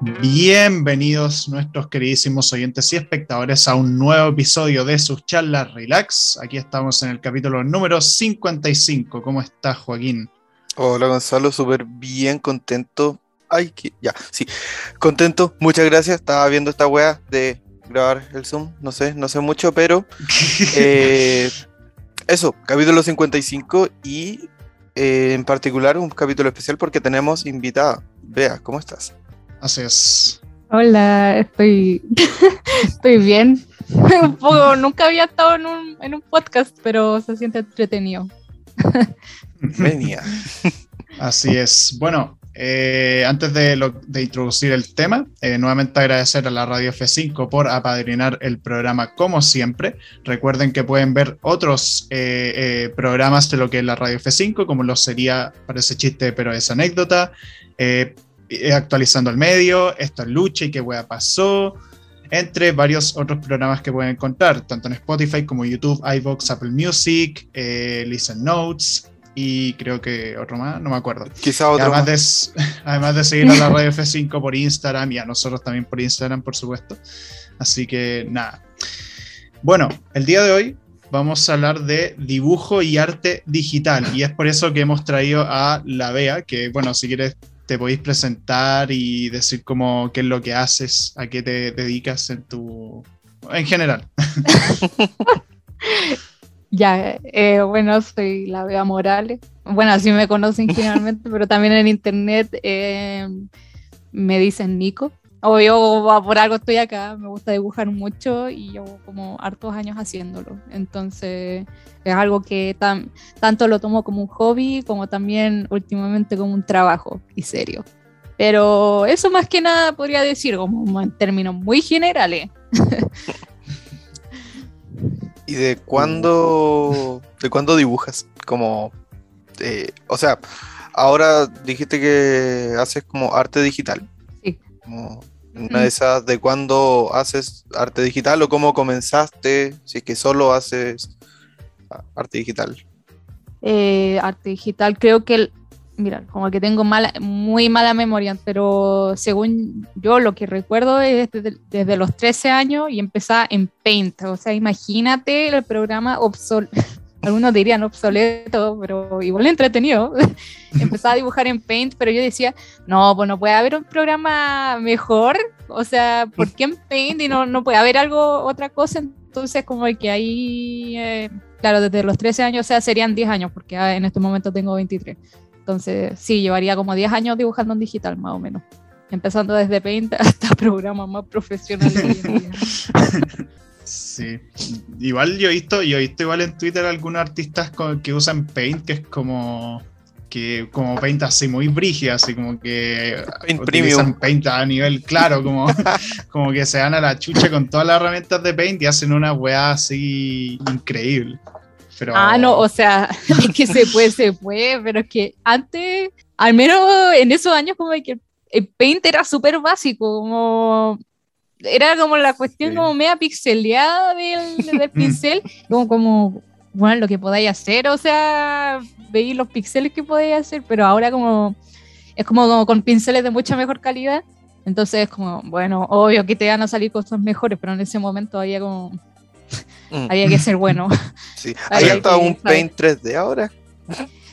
Bienvenidos nuestros queridísimos oyentes y espectadores a un nuevo episodio de sus charlas Relax. Aquí estamos en el capítulo número 55. ¿Cómo estás, Joaquín? Hola, Gonzalo, súper bien, contento. Ay, que ya, sí, contento, muchas gracias. Estaba viendo esta wea de grabar el Zoom, no sé, no sé mucho, pero eh, eso, capítulo 55 y eh, en particular un capítulo especial porque tenemos invitada. Vea, ¿cómo estás? Así es. Hola, estoy, estoy bien. un poco, nunca había estado en un, en un podcast, pero se siente entretenido. Venía. Así es. Bueno, eh, antes de, de, introducir el tema, eh, nuevamente agradecer a la Radio F5 por apadrinar el programa como siempre. Recuerden que pueden ver otros eh, programas de lo que es la Radio F5, como lo sería, parece chiste, pero es anécdota, actualizando el medio, esto es lucha y qué wea pasó, entre varios otros programas que pueden encontrar, tanto en Spotify como YouTube, iVoox, Apple Music, Listen Notes, y creo que otro más, no me acuerdo. Quizá otro además, De, además de seguir a la Radio F5 por Instagram y a nosotros también por Instagram, por supuesto. Así que nada. Bueno, el día de hoy vamos a hablar de dibujo y arte digital y es por eso que hemos traído a la Bea, que bueno, si quieres te podéis presentar y decir cómo qué es lo que haces, a qué te dedicas en tu en general. Ya, eh, bueno, soy la Bea Morales. Bueno, así me conocen generalmente, pero también en internet eh, me dicen Nico. O yo por algo estoy acá, me gusta dibujar mucho y llevo como hartos años haciéndolo. Entonces es algo que tanto lo tomo como un hobby como también últimamente como un trabajo y serio. Pero eso más que nada podría decir como en términos muy generales. ¿Y de cuándo, de cuándo dibujas? Como, eh, o sea, ahora dijiste que haces como arte digital. Como una de esas, ¿de cuándo haces arte digital o cómo comenzaste? Si es que solo haces arte digital. Eh, arte digital, creo que mira, como que tengo mala, muy mala memoria, pero según yo lo que recuerdo es desde, los 13 años y empezaba en Paint. O sea, imagínate el programa obsoleto. Algunos dirían obsoleto, pero igual entretenido. empezaba a dibujar en Paint, pero yo decía, no, pues no puede haber un programa mejor. O sea, ¿por qué en Paint y no, no puede haber algo, otra cosa? Entonces, como que ahí, eh, claro, desde los 13 años, o sea, serían 10 años, porque en este momento tengo 23 entonces, sí, llevaría como 10 años dibujando en digital, más o menos. Empezando desde Paint hasta programas más profesionales. sí, igual yo he visto, yo he visto igual en Twitter algunos artistas que usan Paint, que es como que como Paint así muy brígida, así como que Paint utilizan Paint a nivel claro, como, como que se dan a la chucha con todas las herramientas de Paint y hacen una weá así increíble. Ah, no, o sea, es que se puede, se puede, pero es que antes, al menos en esos años, como que el Paint era súper básico, como era como la cuestión como media pixeleada del, del pincel, como, como, bueno, lo que podáis hacer, o sea, veis los píxeles que podéis hacer, pero ahora como es como, con pinceles de mucha mejor calidad, entonces es como, bueno, obvio que te van a salir cosas mejores, pero en ese momento había como Mm. Había que ser bueno. Sí. ¿Hay hasta un Paint 3D ahora?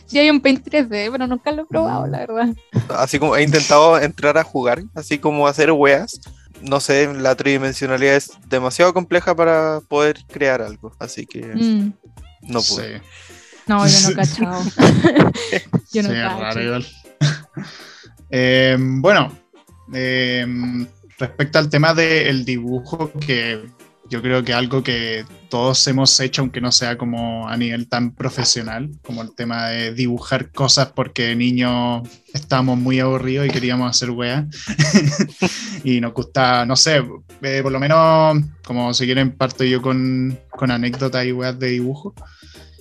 Sí, hay un Paint 3D, pero nunca lo he probado, la verdad. Así como he intentado entrar a jugar, así como hacer weas. No sé, la tridimensionalidad es demasiado compleja para poder crear algo, así que mm. no pude. No, yo no he cachado. yo no sí, raro, eh, bueno, eh, respecto al tema del dibujo, que yo creo que algo que todos hemos hecho, aunque no sea como a nivel tan profesional, como el tema de dibujar cosas porque de niños estábamos muy aburridos y queríamos hacer weas. y nos gusta, no sé, eh, por lo menos, como si quieren, parto yo con, con anécdotas y weas de dibujo.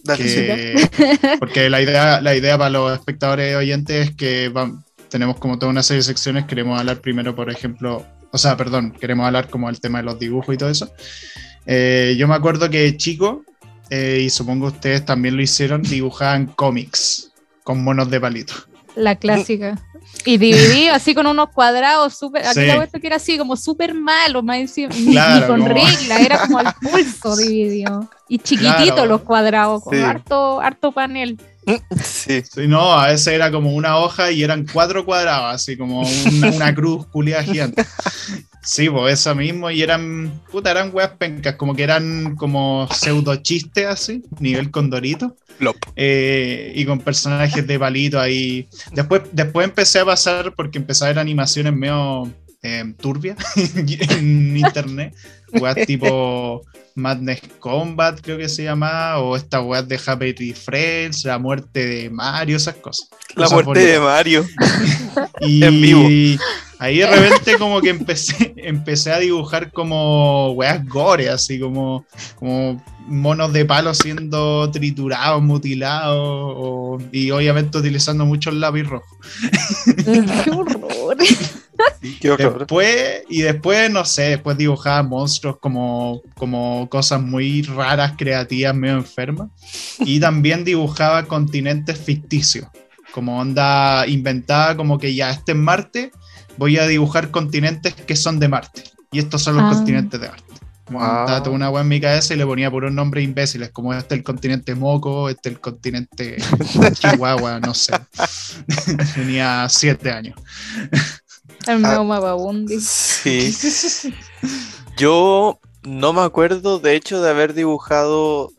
porque la idea, la idea para los espectadores oyentes es que tenemos como toda una serie de secciones. Queremos hablar primero, por ejemplo, o sea, perdón, queremos hablar como el tema de los dibujos y todo eso. Eh, yo me acuerdo que chico, eh, y supongo ustedes también lo hicieron, dibujaban cómics con monos de palito. La clásica. Y dividido así con unos cuadrados súper. Aquí Sí. la que era así, como súper malo, más encima. Claro, ni con como- regla, era como al pulso dividido. Y chiquitito Claro. los cuadrados, con Sí. harto, harto panel. Sí. Sí, no, a veces era como una hoja y eran cuatro cuadrados, así como una, una cruz culiada gigante. Sí, pues eso mismo, y eran, puta, eran weas pencas, como que eran como pseudo chistes así, nivel condorito, eh, y con personajes de palito ahí. Después, después empecé a pasar, porque empecé a ver animaciones medio eh, turbias en internet, weas tipo Madness Combat, creo que se llama, o estas weas de Happy Friends, la muerte de Mario, esas cosas. La Cosas muerte de. Mario. Y En vivo. Ahí de repente como que empecé, empecé a dibujar como weas gore, así como, como monos de palo siendo triturados, mutilados, o- y obviamente utilizando mucho el lápiz rojo. Qué horror. Después, y después, no sé, después dibujaba monstruos como, como cosas muy raras, creativas, medio enfermas. Y también dibujaba continentes ficticios, como onda inventada, como que ya este es Marte, voy a dibujar continentes que son de Marte. Y estos son los Ah. continentes de Marte. Como Ah. una wea en mi cabeza y le ponía puros nombres imbéciles, como este el continente Moco, este el continente Chihuahua, no sé. Tenía siete años. El medio mapabundi. Sí. Yo no me acuerdo, de hecho, de haber dibujado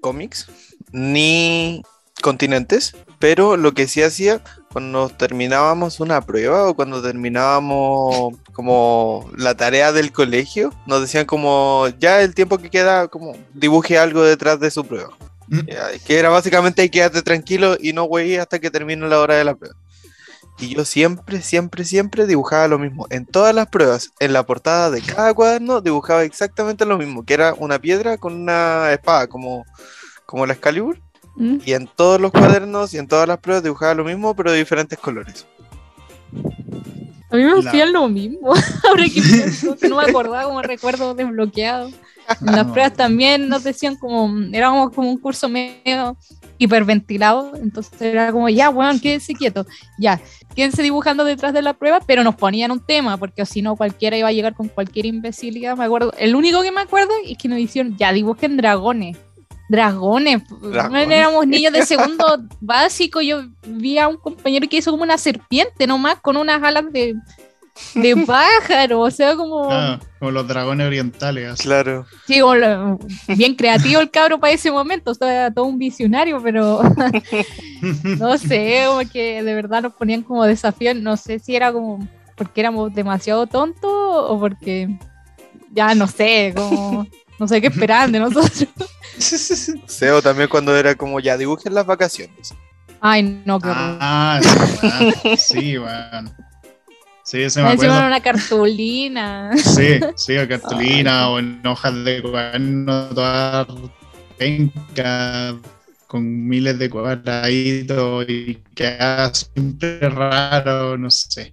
cómics ni continentes, pero lo que sí hacía cuando terminábamos una prueba o cuando terminábamos como la tarea del colegio, nos decían como ya el tiempo que queda, como dibuje algo detrás de su prueba. Mm. Que era básicamente quédate tranquilo y no güey hasta que termine la hora de la prueba. Y yo siempre, siempre, siempre dibujaba lo mismo. En todas las pruebas, en la portada de cada cuaderno, dibujaba exactamente lo mismo, que era una piedra con una espada, como, como la Excalibur. ¿Mm? Y en todos los cuadernos y en todas las pruebas dibujaba lo mismo, pero de diferentes colores. A mí me La- hacían lo mismo. Ahora que pienso, no me acordaba como recuerdo desbloqueado. En las No. pruebas también nos decían como, éramos como un curso medio hiperventilado, entonces era como, ya, weón, quédense quietos, ya, quédense dibujando detrás de la prueba, pero nos ponían un tema, porque si no cualquiera iba a llegar con cualquier imbecilidad, me acuerdo, el único que me acuerdo es que nos dijeron, ya, dibujen dragones. Dragones, Dragones. éramos niños de segundo básico. Yo vi a un compañero que hizo como una serpiente nomás con unas alas de, de pájaro, o sea, como. Ah, como los dragones orientales. así. Claro. Sí, como lo- bien creativo el cabro para ese momento, o sea, todo un visionario, pero no sé, como que de verdad nos ponían como desafío, no sé si era como porque éramos demasiado tontos o porque ya no sé, como no sé qué esperaban de nosotros. Seo también cuando era como ya dibujen las vacaciones. Ay, no, qué horror. Ah, sí, weón. sí, se me Encima acuerdo. una cartulina. Sí, sí, o cartulina o en hojas de cuaderno, toda penca, con miles de cuadraditos y que haga siempre raro, no sé.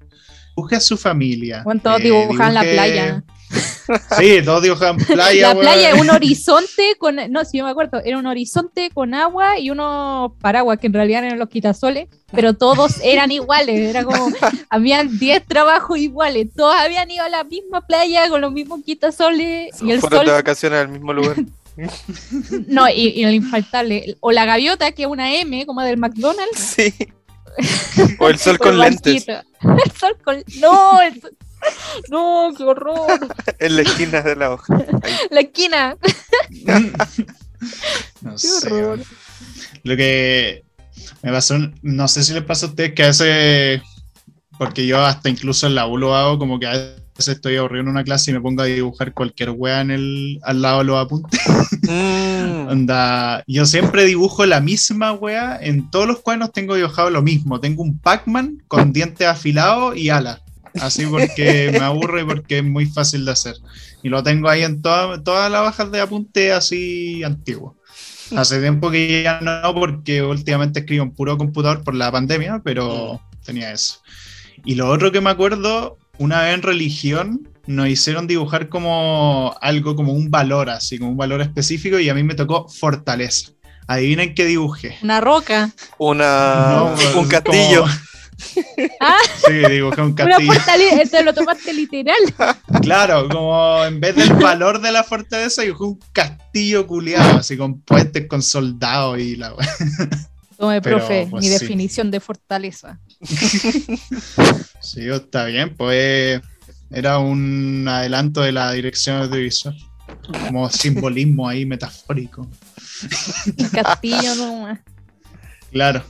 Busque a su familia. Bueno, todos eh, dibujaban la playa. Sí, todos dibujan playa. la playa es un horizonte con, no, si yo me acuerdo, era un horizonte con agua y unos paraguas que en realidad eran los quitasoles, pero todos eran iguales, era como, habían 10 trabajos iguales, todos habían ido a la misma playa con los mismos quitasoles y el Fueron sol, de vacaciones al mismo lugar. no, y, y el infaltable, o la gaviota, que es una M, como del McDonald's. Sí. O el sol con lentes. El sol con, no, el sol- no, qué horror, en la esquina de la hoja. Ahí. la esquina, No qué sé. horror. Lo que me pasó, no sé si les pasa a ustedes que a veces, porque yo hasta incluso en la U lo hago, como que a veces estoy aburrido en una clase y me pongo a dibujar cualquier wea en el, al lado de los apuntes. Mm. Onda, yo siempre dibujo la misma wea, en todos los cuadernos tengo dibujado lo mismo. Tengo un Pac-Man con dientes afilados y alas. Así porque me aburro y porque es muy fácil de hacer. Y lo tengo ahí en toda- todas las bajas de apunte así antiguo. Hace tiempo que ya no, porque últimamente escribo en puro computador por la pandemia, pero tenía eso. Y lo otro que me acuerdo, una vez en religión, nos hicieron dibujar como algo, como un valor, así, como un valor específico, y a mí me tocó fortaleza. Adivinen qué dibujé. Una roca. Una, No, pues, un castillo. como- Ah, Sí, dibujé un una castillo. te lo tomaste literal. Claro, como en vez del valor de la fortaleza, dibujé un castillo culiado, así con puentes, con soldados y la. Tome, Pero, profe, pues, mi sí. definición de fortaleza. Sí, está bien, pues era un adelanto de la dirección audiovisual. Como simbolismo ahí metafórico. Un castillo nomás. Claro.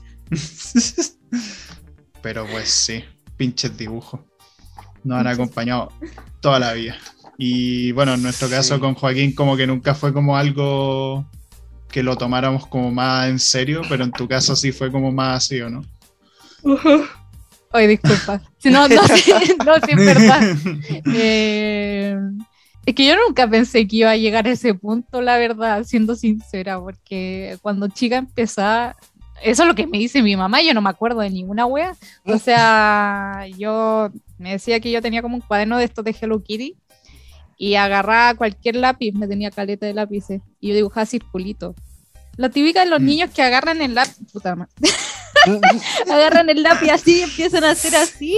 Pero pues sí, pinches dibujos. Nos han acompañado toda la vida. Y bueno, en nuestro caso Sí. con Joaquín como que nunca fue como algo que lo tomáramos como más en serio, pero en tu caso sí fue como más así, ¿o no? Ay, disculpa. Si no, no, sí, no, sí, es verdad. Eh, es que yo nunca pensé que iba a llegar a ese punto, la verdad, siendo sincera, porque cuando chica empezaba, eso es lo que me dice mi mamá, yo no me acuerdo de ninguna wea. O sea, yo me decía que yo tenía como un cuaderno de estos de Hello Kitty y agarraba cualquier lápiz, me tenía caleta de lápices y yo dibujaba circulitos. La típica de los Mm. niños que agarran el lápiz, puta madre, agarran el lápiz así y empiezan a hacer así.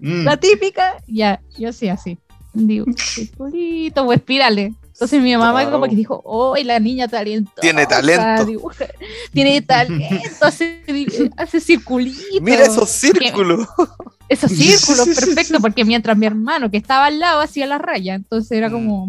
Mm, La típica, ya, yo sí así. Digo, circulito o espírale. Entonces mi mamá Wow. como que dijo, oh, la niña talentosa. Tiene talento. dibuja- tiene talento, hace, hace circulitos. Mira esos círculos. Esos círculos, perfecto, porque mientras mi hermano que estaba al lado hacía la raya, entonces era como,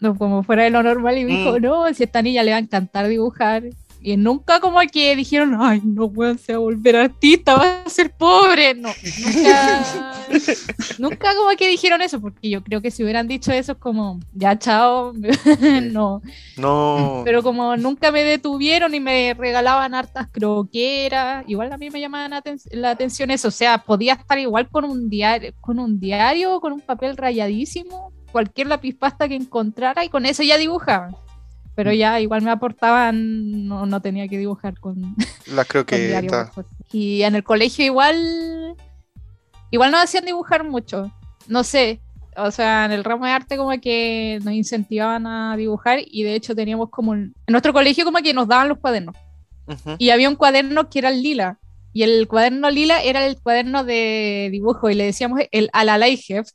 no, como fuera de lo normal y me dijo, Mm. no, si a esta niña le va a encantar dibujar. Y nunca como que dijeron, ay, no, weón, se va a volver artista, va a ser pobre. No, nunca, nunca como que dijeron eso, porque yo creo que si hubieran dicho eso es como, ya, chao, no. No. Pero como nunca me detuvieron y me regalaban hartas croqueras, igual a mí me llamaban aten- la atención eso. O sea, podía estar igual con un diario, con un diario, con un papel rayadísimo, cualquier lápiz pasta que encontrara y con eso ya dibujaban. Pero ya igual me aportaban, no, no tenía que dibujar con, Las croquetas. Y en el colegio igual, igual nos hacían dibujar mucho. No sé, o sea, en el ramo de arte como que nos incentivaban a dibujar y de hecho teníamos como, un- en nuestro colegio como que nos daban los cuadernos. Ujú. Y había un cuaderno que era el lila. Y el cuaderno lila era el cuaderno de dibujo y le decíamos el Alalay Heft.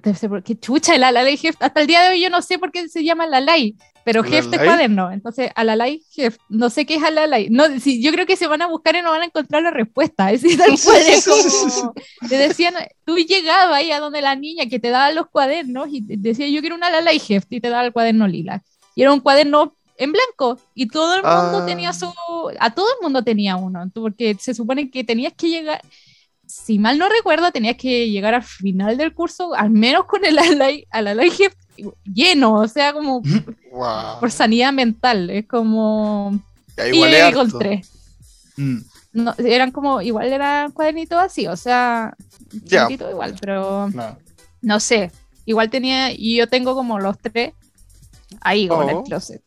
Te sé por qué chucha el Alalay Heft. Hasta el día de hoy yo no sé por qué se llama Alalay, pero es ¿Alalay? cuaderno. Entonces, Alalay Heft. No sé qué es Alalay. No, sí, yo creo que se van a buscar y no van a encontrar la respuesta. Es decir, tal cual es como. Te decían, tú llegabas ahí a donde la niña que te daba los cuadernos y decía, yo quiero un Alalay Heft y te daba el cuaderno lila. Y era un cuaderno en blanco y todo el mundo Ah. tenía su a todo el mundo tenía uno porque se supone que tenías que llegar si mal no recuerdo tenías que llegar al final del curso al menos con el alay, al alay Heft lleno o sea como Wow. por sanidad mental es como Ya, y igual llegué con tres mm. no, eran como igual eran cuadernitos así o sea Ya. chiquitito igual pero no sé igual tenía y yo tengo como los tres ahí como en el Oh. closet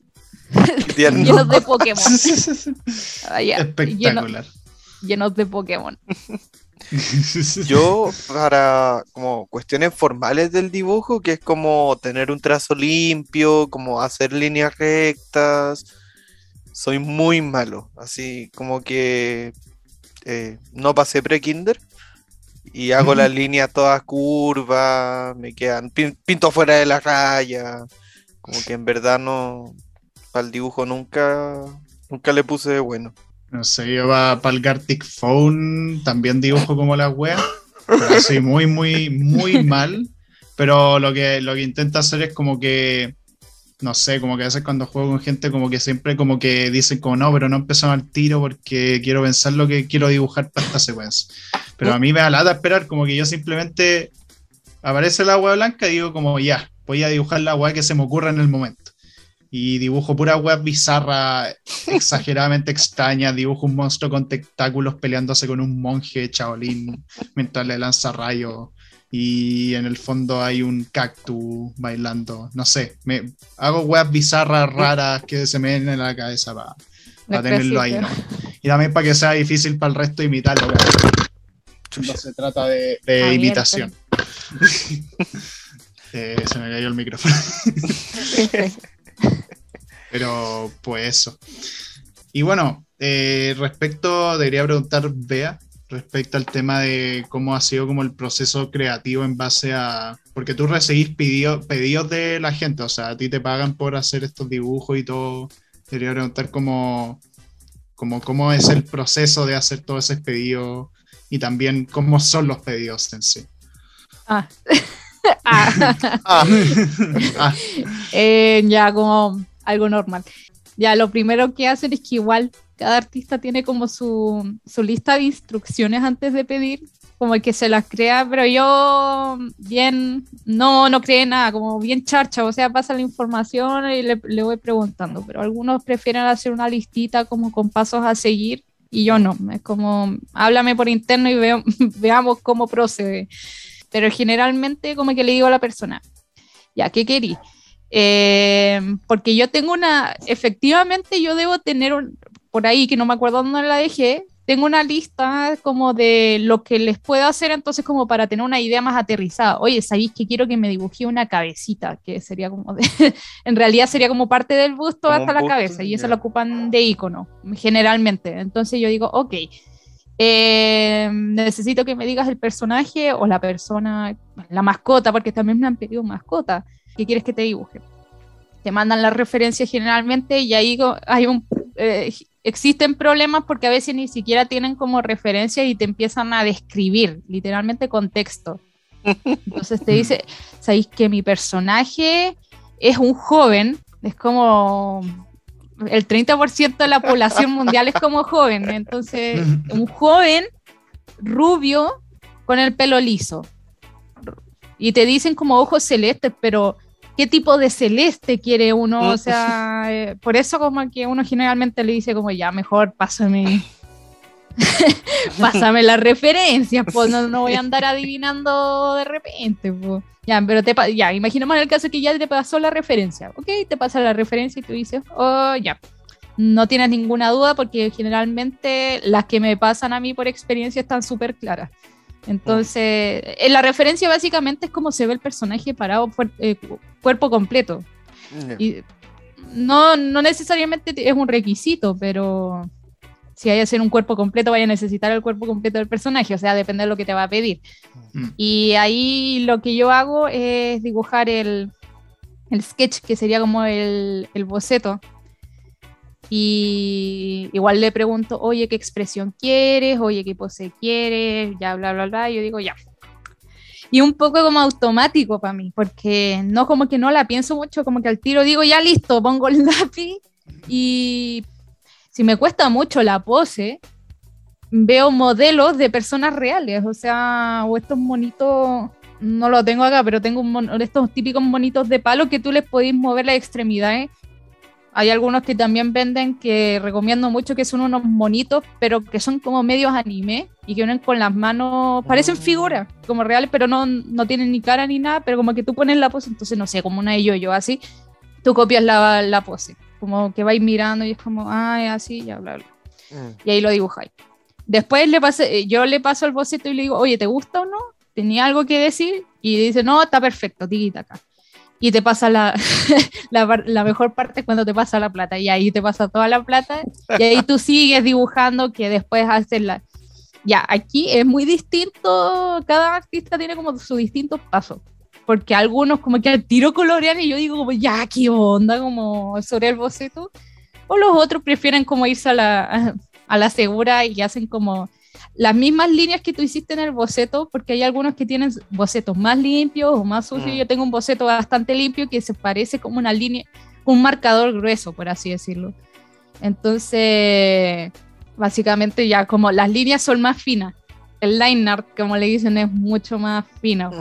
llenos de Pokémon Ah, llenos- Espectacular. llenos de Pokémon Yo, para como cuestiones formales del dibujo, que es como tener un trazo limpio, como hacer líneas rectas, soy muy malo. Así como que eh, no pasé pre-kinder y hago las líneas todas curvas, me quedan, pin- pinto fuera de la raya. Como que en verdad no, para el dibujo nunca, nunca le puse de bueno. No sé, yo para el Gartic Phone también dibujo como la wea. Pero así muy, muy, muy mal. Pero lo que, lo que intento hacer es como que, no sé, como que a veces cuando juego con gente, como que siempre como que dicen como no, pero no empezamos al tiro porque quiero pensar lo que quiero dibujar para esta secuencia. Pero a mí me da lata esperar, como que yo simplemente aparece la agua blanca y digo como ya, voy a dibujar la agua que se me ocurra en el momento. Y dibujo pura web bizarra, exageradamente extraña, dibujo un monstruo con tentáculos peleándose con un monje chaolín mientras le lanza rayos y en el fondo hay un cactus bailando, no sé, me hago webs bizarras, raras que se me ven en la cabeza para La tenerlo ahí. ¿no? Y también para que sea difícil para el resto imitarlo, Chucha. se trata de, de Ah, imitación. Eh, se me cayó el micrófono. Pero pues eso. Y bueno, eh, respecto, debería preguntar Bea, respecto al tema de cómo ha sido como el proceso creativo en base a... Porque tú recibís pedidos de la gente, o sea, a ti te pagan por hacer estos dibujos y todo. Quería preguntar cómo, cómo, cómo es el proceso de hacer todos esos pedidos y también cómo son los pedidos en sí. Ah. ah. ah. ah. Eh, ya como algo normal. Ya lo primero que hacen es que igual cada artista tiene como su, su lista de instrucciones antes de pedir, como que se las crea, pero yo bien, no, no cree nada, como bien charcha, o sea, pasa la información y le, voy preguntando, pero algunos prefieren hacer una listita como con pasos a seguir y yo no, es como, háblame por interno y veamos cómo procede. Pero generalmente como que le digo a la persona, ya, ¿qué querí? Eh, porque yo tengo una, efectivamente yo debo tener un, por ahí, que no me acuerdo dónde la dejé, tengo una lista como de lo que les puedo hacer entonces como para tener una idea más aterrizada. Oye, ¿sabéis que quiero que me dibuje una cabecita? Que sería como de, en realidad sería como parte del busto hasta la cabeza y eso lo ocupan de icono generalmente. Entonces yo digo, ok, eh, necesito que me digas el personaje o la persona, la mascota, porque también me han pedido mascota. ¿Qué quieres que te dibuje? Te mandan las referencias generalmente y ahí hay un... Eh, existen problemas porque a veces ni siquiera tienen como referencia y te empiezan a describir, literalmente con texto. Entonces te dice, ¿sabéis que mi personaje es un joven? Es como el 30% de la población mundial es como joven. Entonces, un joven rubio con el pelo liso. Y te dicen como ojos celestes, pero qué tipo de celeste quiere uno, o mm. sea, eh, por eso como que uno generalmente le dice como ya, mejor pásame, pásame las referencias, pues no, voy a andar adivinando de repente, pues. Ya, pero te ya, imaginemos el caso que ya te pasó la referencia, ok, te pasa la referencia y tú dices, oh, ya, no tienes ninguna duda porque generalmente las que me pasan a mí por experiencia están súper claras. Entonces, en la referencia básicamente es como se ve el personaje parado eh, cuerpo completo. Y no, no necesariamente es un requisito, pero si hay que hacer un cuerpo completo, vaya a necesitar el cuerpo completo del personaje, o sea, depende de lo que te va a pedir. Mm. Y ahí lo que yo hago es dibujar el, el sketch, que sería como el, el boceto y igual le pregunto, oye, ¿qué expresión quieres? Oye, ¿qué pose quieres? Ya, bla, bla, bla. Y yo digo, ya. Y un poco como automático para mí, porque no como que no la pienso mucho, como que al tiro digo, ya listo, pongo el lápiz y si me cuesta mucho la pose, veo modelos de personas reales, o sea, o estos monitos, no lo tengo acá, pero tengo un estos típicos monitos de palo que tú les podéis mover las extremidades hay algunos que también venden que recomiendo mucho que son unos monitos, pero que son como medios anime y que unen con las manos, parecen mm. figuras como reales, pero no, no tienen ni cara ni nada, pero como que tú pones la pose, entonces no sé, como una de yo-yo así, tú copias la, la, pose, como que vais mirando y es como, ah, así, ya, bla, bla. Mm. Y ahí lo dibujáis. Después le pasé, yo le paso el boceto y le digo, oye, ¿te gusta o no? ¿Tenía algo que decir? Y dice, no, está perfecto, tiguita acá y te pasa la, la, mejor parte cuando te pasa la plata y ahí te pasa toda la plata y ahí tú sigues dibujando que después haces la... Ya, aquí es muy distinto, cada artista tiene como sus distintos pasos, porque algunos como que al tiro colorean y yo digo como ya, qué onda, como sobre el boceto, o los otros prefieren como irse a la, a la segura y hacen como las mismas líneas que tú hiciste en el boceto, porque hay algunos que tienen bocetos más limpios o más sucios. Mm. Yo tengo un boceto bastante limpio que se parece como una línea, un marcador grueso, por así decirlo. Entonces, básicamente ya como las líneas son más finas, el line art, como le dicen, es mucho más fino.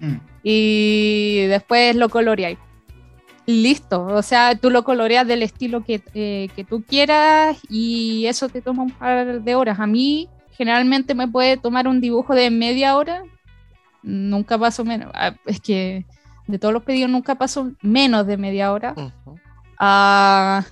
Mm. Y después lo coloreáis. Listo, o sea, tú lo coloreas del estilo que, eh, que tú quieras y eso te toma un par de horas. A mí generalmente me puede tomar un dibujo de media hora, nunca paso menos, ah, es que de todos los pedidos nunca paso menos de media hora, a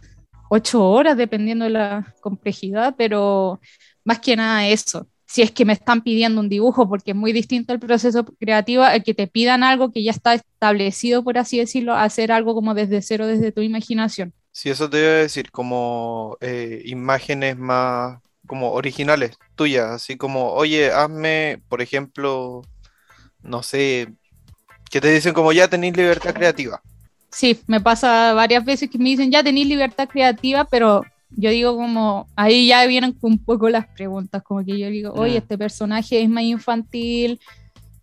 ocho horas dependiendo de la complejidad, pero más que nada eso. Si es que me están pidiendo un dibujo, porque es muy distinto el proceso creativo, el que te pidan algo que ya está establecido, por así decirlo, hacer algo como desde cero, desde tu imaginación. Sí, eso te iba a decir, como eh, imágenes más como originales, tuyas, así como, oye, hazme, por ejemplo, no sé, que te dicen como ya tenéis libertad creativa. Sí, me pasa varias veces que me dicen ya tenéis libertad creativa, pero yo digo como, ahí ya vienen un poco las preguntas, como que yo digo, oye, Mm. este personaje es más infantil,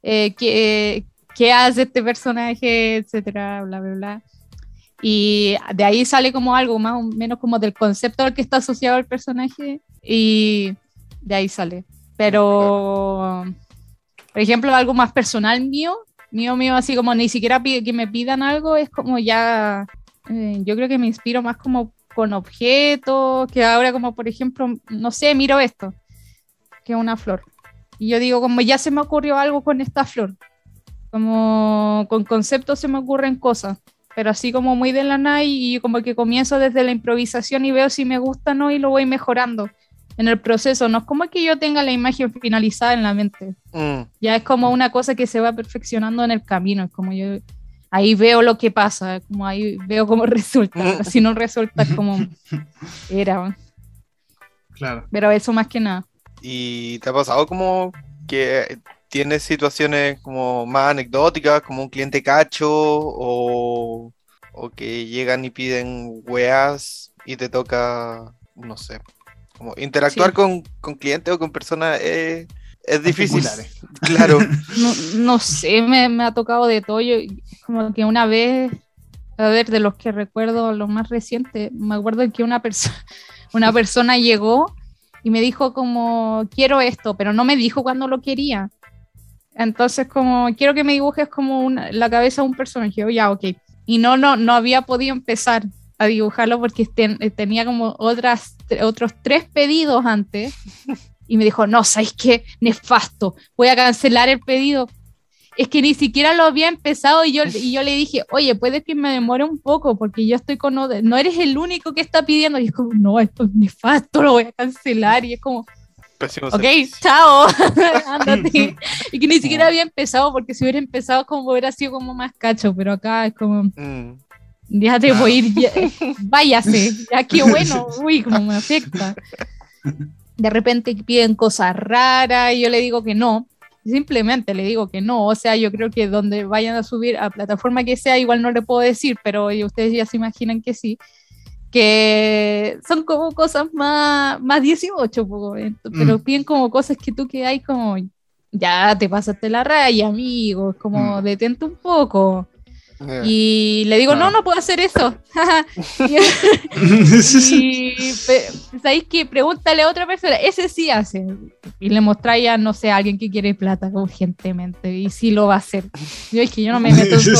eh, ¿qué, qué hace este personaje, etcétera, bla, bla, bla. Y de ahí sale como algo más o menos como del concepto al que está asociado el personaje y de ahí sale. Pero, por ejemplo, algo más personal mío, mío, mío, así como ni siquiera pi- que me pidan algo, es como ya, eh, yo creo que me inspiro más como con objetos, que ahora como por ejemplo, no sé, miro esto, que es una flor. Y yo digo, como ya se me ocurrió algo con esta flor, como con conceptos se me ocurren cosas, pero así como muy de la nada y como que comienzo desde la improvisación y veo si me gusta o no y lo voy mejorando en el proceso. No es como que yo tenga la imagen finalizada en la mente, Mm, ya es como una cosa que se va perfeccionando en el camino, es como yo ahí veo lo que pasa, como ahí veo cómo resulta, si no resulta es como era, Claro. pero eso más que nada. ¿Y te ha pasado como que tienes situaciones como más anecdóticas, como un cliente cacho o, o que llegan y piden weas y te toca, no sé, como interactuar Sí. con, con clientes o con personas es, es difícil. Claro. No, no sé, me, me ha tocado de todo. Yo, como que una vez, a ver, de los que recuerdo, los más recientes, me acuerdo que una, persona una persona llegó y me dijo como, quiero esto, pero no me dijo cuándo lo quería. Entonces, como, quiero que me dibujes como una- la cabeza de un personaje. Yo, ya, ok. Y no, no, no había podido empezar a dibujarlo porque ten- tenía como otras, otros tres pedidos antes. Y me dijo, no, ¿sabes qué? Nefasto, voy a cancelar el pedido. Es que ni siquiera lo había empezado y yo, y yo le dije, oye, puede que me demore un poco porque yo estoy con... No eres el único que está pidiendo. Y es como, no, esto es nefasto, lo voy a cancelar. Y es como, Pésimo ok, servicio. chao. Y que ni siquiera había empezado porque si hubiera empezado como hubiera sido como más cacho, pero acá es como, Mm, déjate, voy a ir, ya- váyase, ya qué bueno, uy, como me afecta. De repente piden cosas raras y yo le digo que no, simplemente le digo que no, o sea, yo creo que donde vayan a subir a plataforma que sea, igual no le puedo decir, pero ustedes ya se imaginan que sí, que son como cosas más, más 18, po, ent- pero Mm. piden como cosas que tú que hay como, ya te pasaste la raya, amigo, como Mm. detente un poco. Yeah. Y le digo, Claro. no, no puedo hacer eso. y sabéis que pregúntale a otra persona, ese sí hace. Y le mostráis a, no sé, a alguien que quiere plata urgentemente. Y sí lo va a hacer. Yo es que yo no me meto en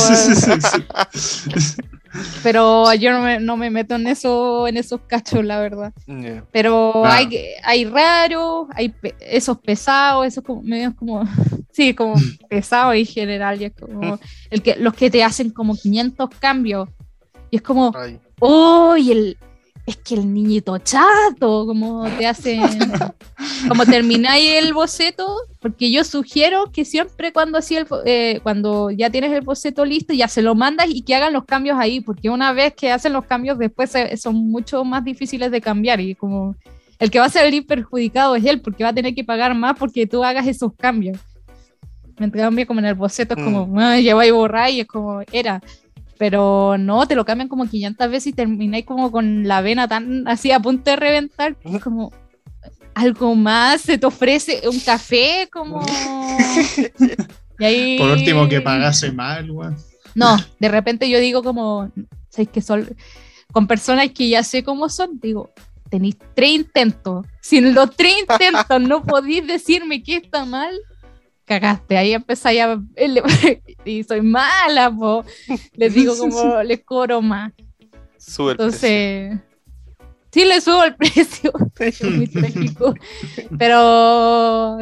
pero yo no me, no me meto en eso, en esos cachos, la verdad. Yeah. Pero Claro. hay, hay raros, hay pe- esos pesados, esos como, medios como, sí, como pesados en general, y es como el que, los que te hacen como 500 cambios, y es como, Ay. oh, el, es que el niñito chato, como te hacen, como termináis el boceto, porque yo sugiero que siempre cuando, así el, eh, cuando ya tienes el boceto listo, ya se lo mandas y que hagan los cambios ahí, porque una vez que hacen los cambios después son mucho más difíciles de cambiar y como el que va a salir perjudicado es él, porque va a tener que pagar más porque tú hagas esos cambios. Me cambia como en el boceto, es como, "Ah, ya va a borrar y es como, era. Pero no, te lo cambian como 500 veces y termináis como con la vena tan así a punto de reventar, que es como algo más, se te ofrece un café, como... Y ahí... Por último, que pagase mal, weón. No, de repente yo digo como, ¿sabes que son? Con personas que ya sé cómo son, digo, tenéis tres intentos. Si en los tres intentos no podéis decirme que está mal, cagaste. Ahí empezáis a... Y soy mala, po. Les digo como, les cobro más. Sube el precio. Entonces, sí le subo el precio, pero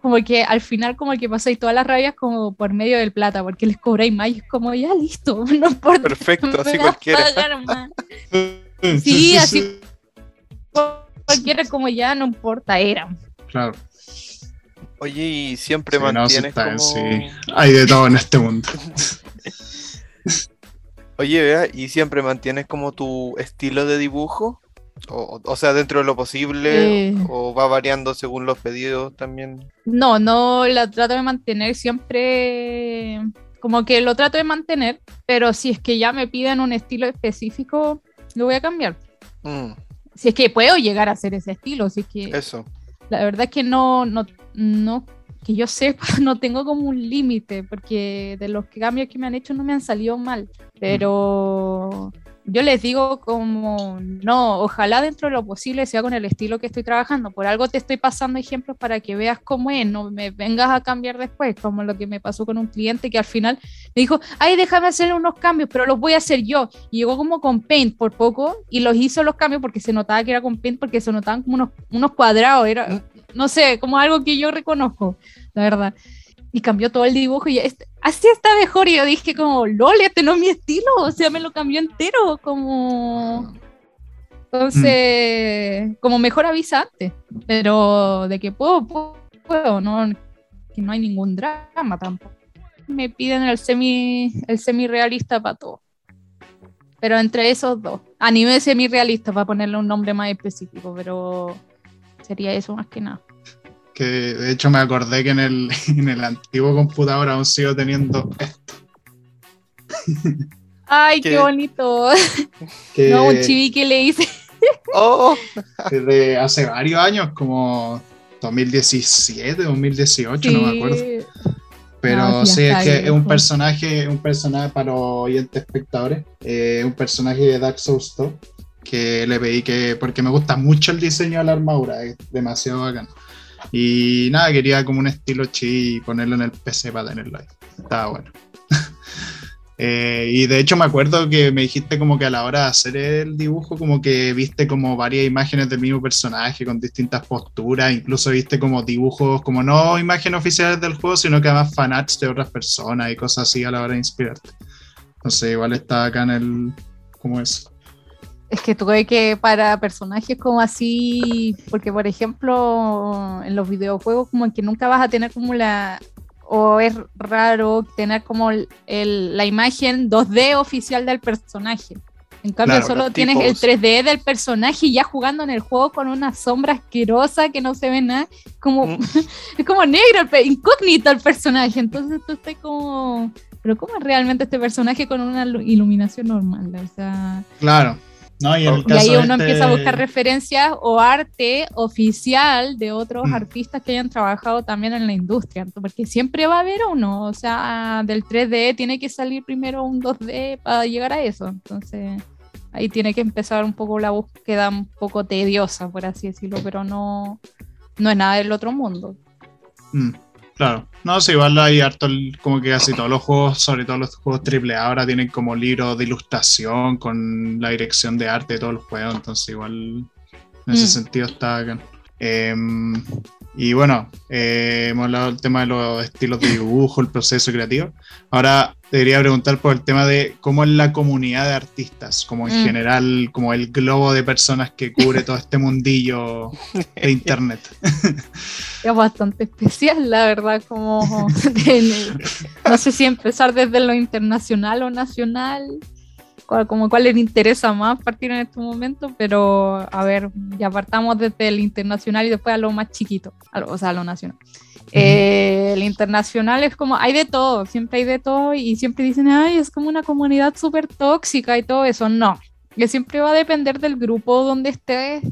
como que al final como que pasáis todas las rabias como por medio del plata, porque les cobráis más y es como ya listo, no importa. Perfecto, así cualquiera. Sí, así cualquiera como ya no importa, era. Claro. Oye, y siempre Sí, no, sí mantienes está, como... sí. Hay de todo en este mundo. Oye, vea, y siempre mantienes como tu estilo de dibujo O, o sea, dentro de lo posible, Eh. o va variando según los pedidos también. No, no la trato de mantener siempre, como que lo trato de mantener, pero si es que ya me piden un estilo específico, lo voy a cambiar. Mm, Si es que puedo llegar a hacer ese estilo, si es que eso. la verdad es que no, no, no, que yo sepa, no tengo como un límite, porque de los cambios que me han hecho no me han salido mal, pero yo les digo como, no, ojalá dentro de lo posible sea con el estilo que estoy trabajando, por algo te estoy pasando ejemplos para que veas cómo es, no me vengas a cambiar después, como lo que me pasó con un cliente que al final me dijo, ay, déjame hacer unos cambios, pero los voy a hacer yo, y llegó como con Paint por poco, y los hizo los cambios porque se notaba que era con Paint, porque se notaban como unos, unos cuadrados, era, no sé, como algo que yo reconozco, la verdad. Y cambió todo el dibujo y este- así está mejor. Y yo dije como, lol, este no es mi estilo. O sea, me lo cambió entero. Como... Entonces, como mejor avisa antes. Pero de que puedo, puedo, puedo, no, que no hay ningún drama tampoco. Me piden el semi, el semi realista para todo. Pero entre esos dos, anime semi realista para ponerle un nombre más específico, pero sería eso más que nada. Que de hecho me acordé que en el, en el antiguo computador aún sigo teniendo esto. Ay, ¿Qué? qué bonito. Que, No, un chibi que le hice. ¡Oh! que de hace varios años, como 2017, 2018, no me acuerdo. Pero No, sí, es que es un personaje, un personaje para los oyentes espectadores, eh, un personaje de Dark Souls 2, que le pedí que, porque me gusta mucho el diseño de la armadura, es demasiado bacán. Y nada, quería como un estilo chi y ponerlo en el PC para tenerlo ahí. Estaba bueno. Eh, y de hecho me acuerdo que me dijiste como que a la hora de hacer el dibujo como que viste como varias imágenes del mismo personaje con distintas posturas, incluso viste como dibujos, como no imágenes oficiales del juego, sino que además fanarts de otras personas y cosas así a la hora de inspirarte. Entonces igual está acá en el... ¿Cómo es? Es que tuve que para personajes como así, porque por ejemplo en los videojuegos como que nunca vas a tener como la, o es raro tener como el- el- la imagen 2D oficial del personaje. En cambio Claro, solo tienes el tipos. 3D del personaje y ya jugando en el juego con una sombra asquerosa que no se ve nada, como Mm. es como negro, el incógnito el personaje. Entonces tú estás como, pero ¿cómo es realmente este personaje con una lu- iluminación normal? O sea, Claro. No, y, en el Y y ahí uno este- empieza a buscar referencias o arte oficial de otros Mm. artistas que hayan trabajado también en la industria, porque siempre va a haber uno, o sea, del 3D tiene que salir primero un 2D para llegar a eso, entonces ahí tiene que empezar un poco la búsqueda un poco tediosa, por así decirlo, pero no, no es nada del otro mundo. Mm, claro. No, sí, igual hay harto, como que casi todos los juegos, sobre todo los juegos AAA, ahora tienen como libros de ilustración con la dirección de arte de todos los juegos, entonces igual en ese Mm. sentido está bacán. Em, y bueno, eh, hemos hablado del tema de los estilos de dibujo, el proceso creativo. Ahora te quería preguntar por el tema de cómo es la comunidad de artistas, como en Mm. general, como el globo de personas que cubre todo este mundillo de internet. Es bastante especial, la verdad, como no sé si empezar desde lo internacional o nacional, como cuál les interesa más partir en este momento, pero a ver, ya partamos desde el internacional y después a lo más chiquito, lo- o sea, a lo nacional. Eh, el internacional es como, hay de todo, siempre hay de todo y siempre dicen, ay, es como una comunidad súper tóxica y todo eso. No, que siempre va a depender del grupo donde estés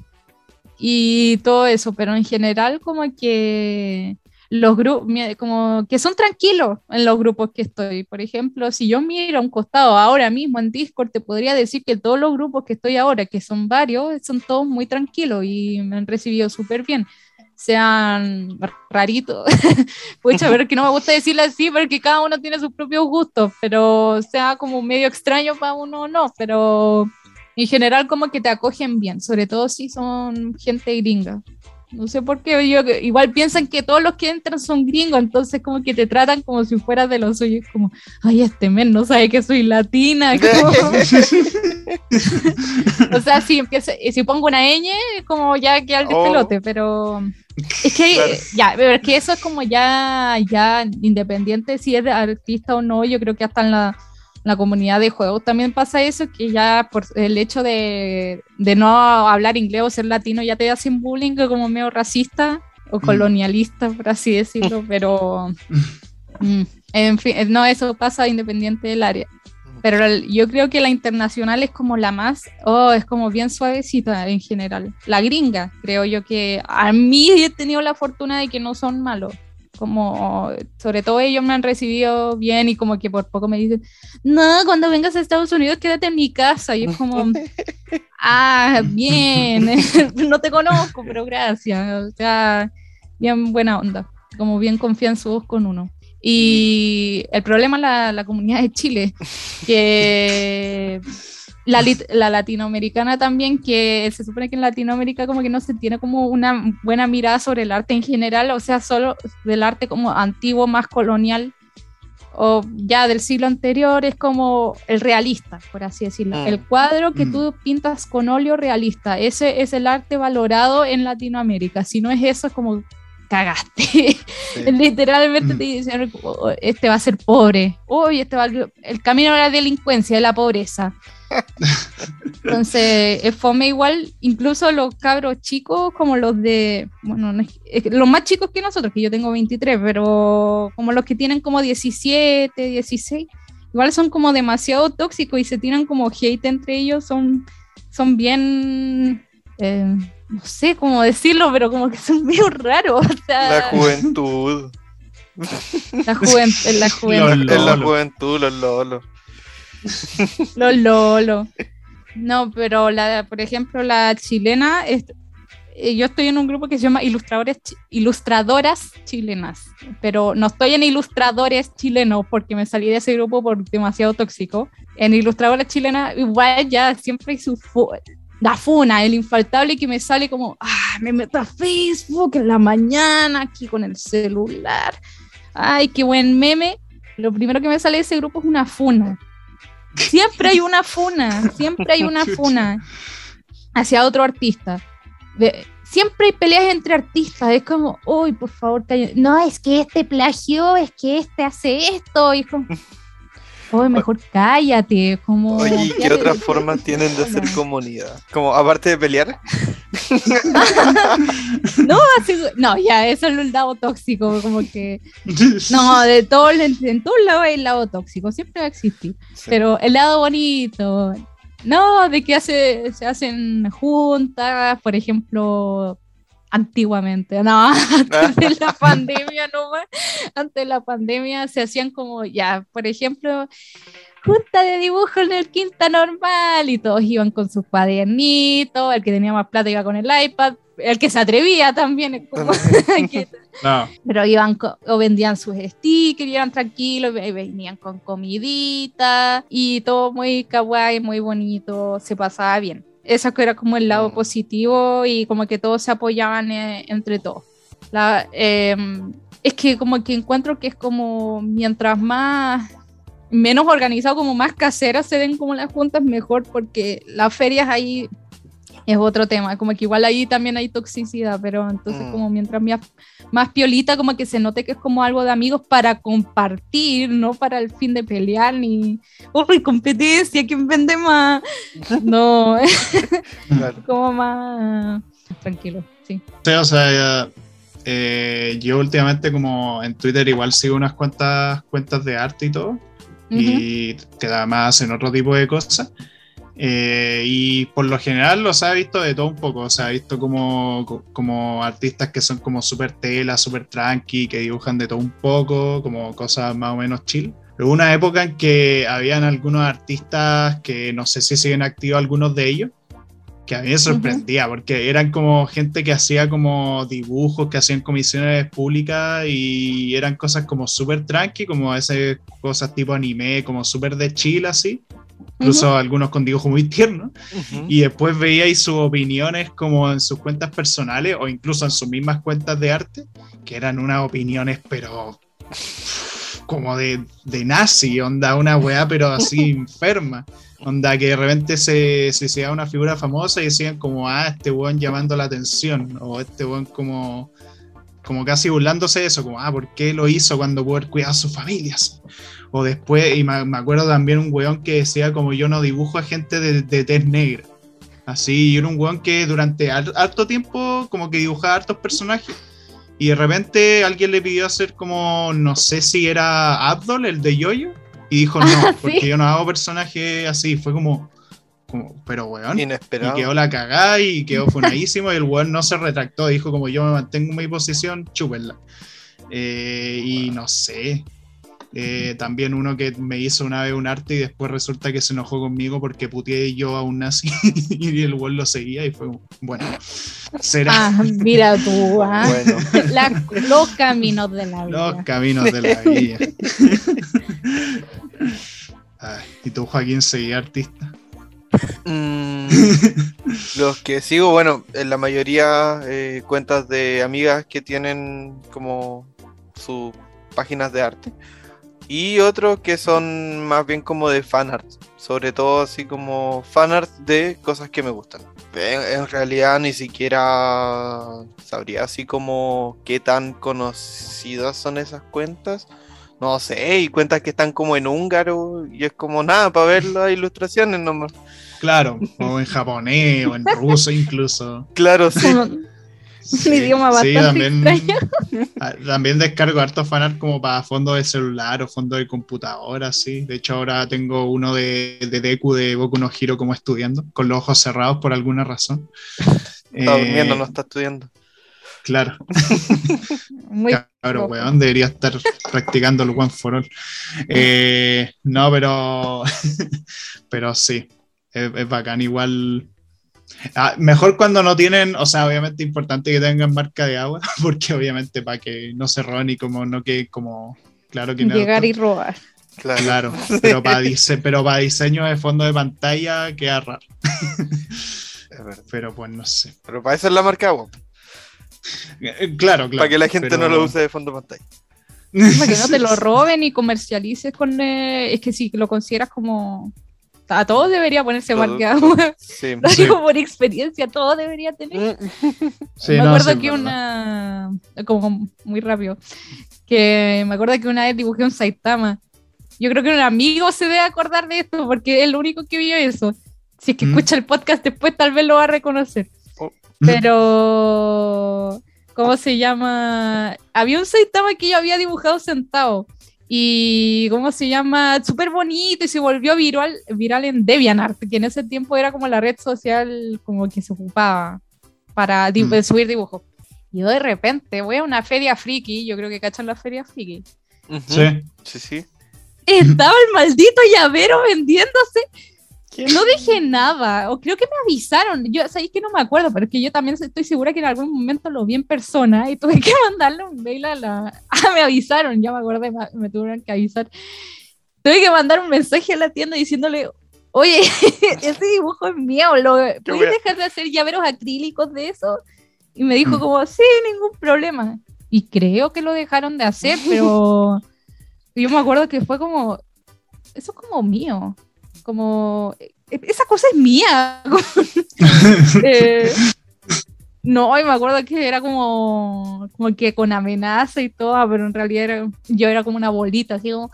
y todo eso, pero en general como que los grupos, como que son tranquilos en los grupos que estoy. Por ejemplo, si yo miro a un costado ahora mismo en Discord, te podría decir que todos los grupos que estoy ahora, que son varios, son todos muy tranquilos y me han recibido súper bien. Sean raritos, pucha, ver que no me gusta decirlo así porque cada uno tiene sus propios gustos, pero sea como medio extraño para uno o no, pero en general como que te acogen bien, sobre todo si son gente gringa. No sé por qué, yo, igual piensan que todos los que entran son gringos, entonces como que te tratan como si fueras de los suyos, como, ay, este men no sabe que soy latina. o sea, si, empieza, si pongo una ñ, como ya que al Oh. despelote, pero es que, Claro. ya, pero es que eso es como ya, ya independiente si es artista o no, yo creo que hasta en la la comunidad de juegos también pasa eso, que ya por el hecho de, de no hablar inglés o ser latino ya te hacen bullying como medio racista o mm. colonialista, por así decirlo, pero mm, en fin, no, eso pasa independiente del área. Pero yo creo que la internacional es como la más, oh, es como bien suavecita en general. La gringa, creo yo que a mí he tenido la fortuna de que no son malos como sobre todo ellos me han recibido bien y como que por poco me dicen, no, cuando vengas a Estados Unidos quédate en mi casa. Y es como, ah, bien, no te conozco, pero gracias. O sea, bien buena onda, como bien confianzudos con uno. Y el problema es la, la comunidad de Chile, que la, la, latinoamericana también, que se supone que en Latinoamérica como que no se tiene como una buena mirada sobre el arte en general, o sea, solo del arte como antiguo, más colonial, o ya del siglo anterior, es como el realista, por así decirlo. Mm. El cuadro que mm. tú pintas con óleo realista, ese es el arte valorado en Latinoamérica. Si no es eso, es como cagaste. Literalmente mm. te dicen, oh, este va a ser pobre. Uy, este va el camino de la delincuencia, de la pobreza. Entonces, es fome igual, incluso los cabros chicos, como los de, bueno, los más chicos que nosotros, que yo tengo 23, pero como los que tienen como 17, 16, igual son como demasiado tóxicos y se tiran como hate entre ellos, son, son bien, eh, no sé cómo decirlo, pero como que son medio raros. la juventud. La, juventud, la juventud. la juventud, los lolos. Lo lolo. No, pero la, por ejemplo, la chilena, eh, yo estoy en un grupo que se llama Ilustradores, Ilustradoras Chilenas, pero no estoy en Ilustradores Chilenos porque me salí de ese grupo por demasiado tóxico. En Ilustradoras Chilenas, igual ya siempre hay su la funa, el infaltable que me sale como, ah, me meto a Facebook en la mañana aquí con el celular. Ay, qué buen meme. Lo primero que me sale de ese grupo es una funa. Siempre hay una funa, siempre hay una funa hacia otro artista. siempre hay peleas entre artistas, es como, uy, por favor, no, es que este plagio, es que este hace esto, y como, uy, mejor cállate, como... Oye, ¿qué otras formas tienen de hacer comunidad? Como, aparte de pelear. no, no, ya, eso es el lado tóxico, como que. No, de todo, en, todos lados hay el lado tóxico, siempre va a existir. Pero el lado bonito, no, de que hace, se hacen juntas, por ejemplo, antiguamente, no, antes de la pandemia, no antes de la pandemia se hacían como, ya, por ejemplo, junta de dibujo en el quinta normal y todos iban con sus cuadernitos, el que tenía más plata iba con el iPad, el que se atrevía también, pero iban o vendían sus stickers, iban tranquilos, venían con comidita y todo muy kawaii, muy bonito, se pasaba bien. Eso era como el lado mm. positivo y como que todos se apoyaban eh, entre todos. La, em, es que como que encuentro que es como mientras más menos organizado, como más caseras se ven como las juntas, mejor, porque las ferias ahí es otro tema, como que igual ahí también hay toxicidad, pero entonces mm. como mientras más, más piolita, como que se note que es como algo de amigos para compartir, no para el fin de pelear, ni, uy, competencia, ¿quién vende más? No, como más tranquilo, sí. Sí, o sea, eh, yo últimamente como en Twitter igual sigo unas cuantas cuentas de arte y todo, y que además hacen otro tipo de cosas. Eh, y por lo general los ha visto de todo un poco, o sea, ha visto como, como artistas que son como súper tela, súper tranqui, que dibujan de todo un poco, como cosas más o menos chill. Hubo una época en que habían algunos artistas que no sé si siguen activos algunos de ellos, que a mí me sorprendía, porque eran como gente que hacía como dibujos, que hacían comisiones públicas y eran cosas como súper tranqui, como esas cosas tipo anime, como súper de chill así, incluso algunos con dibujos muy tiernos, y después veíais sus opiniones como en sus cuentas personales o incluso en sus mismas cuentas de arte, que eran unas opiniones pero como de, de nazi, onda una weá pero así enferma. Onda que de repente se, se, una figura famosa y decían como, ah, este weón llamando la atención, o este weón como como casi burlándose de eso, como, ah, ¿por qué lo hizo cuando pudo haber cuidado a sus familias? O después, y me, me acuerdo también un weón que decía como yo no dibujo a gente de, de tez negra. Así, y era un weón que durante har- harto tiempo como que dibujaba hartos personajes. Y de repente alguien le pidió hacer como, no sé si era Abdol, el de Yoyo. Y dijo, no, Ah, porque yo no hago personajes así. Fue como, como pero weón. Y Inesperado. quedó la cagada y quedó funadísimo. y el weón no se retractó. Dijo como yo me mantengo en mi posición, chúpenla. Eh, y no sé. Eh, también uno que me hizo una vez un arte y después resulta que se enojó conmigo porque puteé yo a un nazi y el weón lo seguía y fue bueno, será Ah, mira tú, ah. Bueno, La- los caminos de la los vida. caminos de la vida. Ay, ¿Y tú, Joaquín, seguías artista? mm, los que sigo, bueno, en la mayoría eh, cuentas de amigas que tienen como sus páginas de arte. Y otros que son más bien como de fanart, sobre todo así como fanart de cosas que me gustan. En, en realidad ni siquiera sabría así como qué tan conocidas son esas cuentas. No sé, y cuentas que están como en húngaro y es como nada para ver las ilustraciones nomás. Claro, o en japonés o en ruso incluso. Claro, sí. Un idioma bastante extraño. ah, también descargo harto fanart como para fondo de celular o fondo de computadora, sí. De hecho, ahora tengo uno de, de Deku de Boku no Hiro como estudiando, con los ojos cerrados por alguna razón. Está Eh, durmiendo, no está estudiando. Claro, Muy claro, poco. weón, debería estar practicando el One for All. Eh, no, pero, pero sí, es, es bacán igual. Ah, mejor cuando no tienen, o sea, obviamente importante que tengan marca de agua, porque obviamente para que no se roben y como no que como, claro que no. Llegar y robar. Claro. Claro, pero para, dise- pero para diseño de fondo de pantalla queda raro. Es. Pero pues no sé. Pero para eso es la marca agua. Eh, Claro, claro. para que la gente pero- no lo use de fondo de pantalla. Para que no te lo roben y comercialices con. eh, es que si lo consideras como. A todos debería ponerse Todo- marca. Sí. Lo Sí. digo por experiencia, todos debería tener. Sí, me no, acuerdo que una. Como muy rápido. Que me acuerdo que una vez dibujé un Saitama. Yo creo que un amigo se debe acordar de esto porque es el único que vio eso. Si es que Mm. escucha el podcast después, tal vez lo va a reconocer. Oh. Pero. ¿Cómo se llama? Había un Saitama que yo había dibujado sentado. Y, ¿cómo se llama? Súper bonito y se volvió viral, viral en DeviantArt, que en ese tiempo era como la red social como que se ocupaba para di- Mm. subir dibujos. Y yo de repente voy a una feria friki, yo creo que cachan la feria friki. Sí. Sí, sí. Estaba el maldito llavero vendiéndose. No dejé nada, o creo que me avisaron. Yo, sabéis que no me acuerdo, pero es que yo también estoy segura que en algún momento lo vi en persona y tuve que mandarle un mail a la. Ah, me avisaron, ya me acordé, me, me tuvieron que avisar. Tuve que mandar un mensaje a la tienda diciéndole: Oye, ese dibujo es mío, ¿lo, ¿puedes dejar de hacer llaveros acrílicos de eso? Y me dijo, Mm. como, sí, ningún problema. Y creo que lo dejaron de hacer, pero yo me acuerdo que fue como, eso es como mío, como, "E- esa cosa es mía. Eh, no, y me acuerdo que era como, como que con amenaza y todo, pero en realidad era- yo era como una bolita, así como,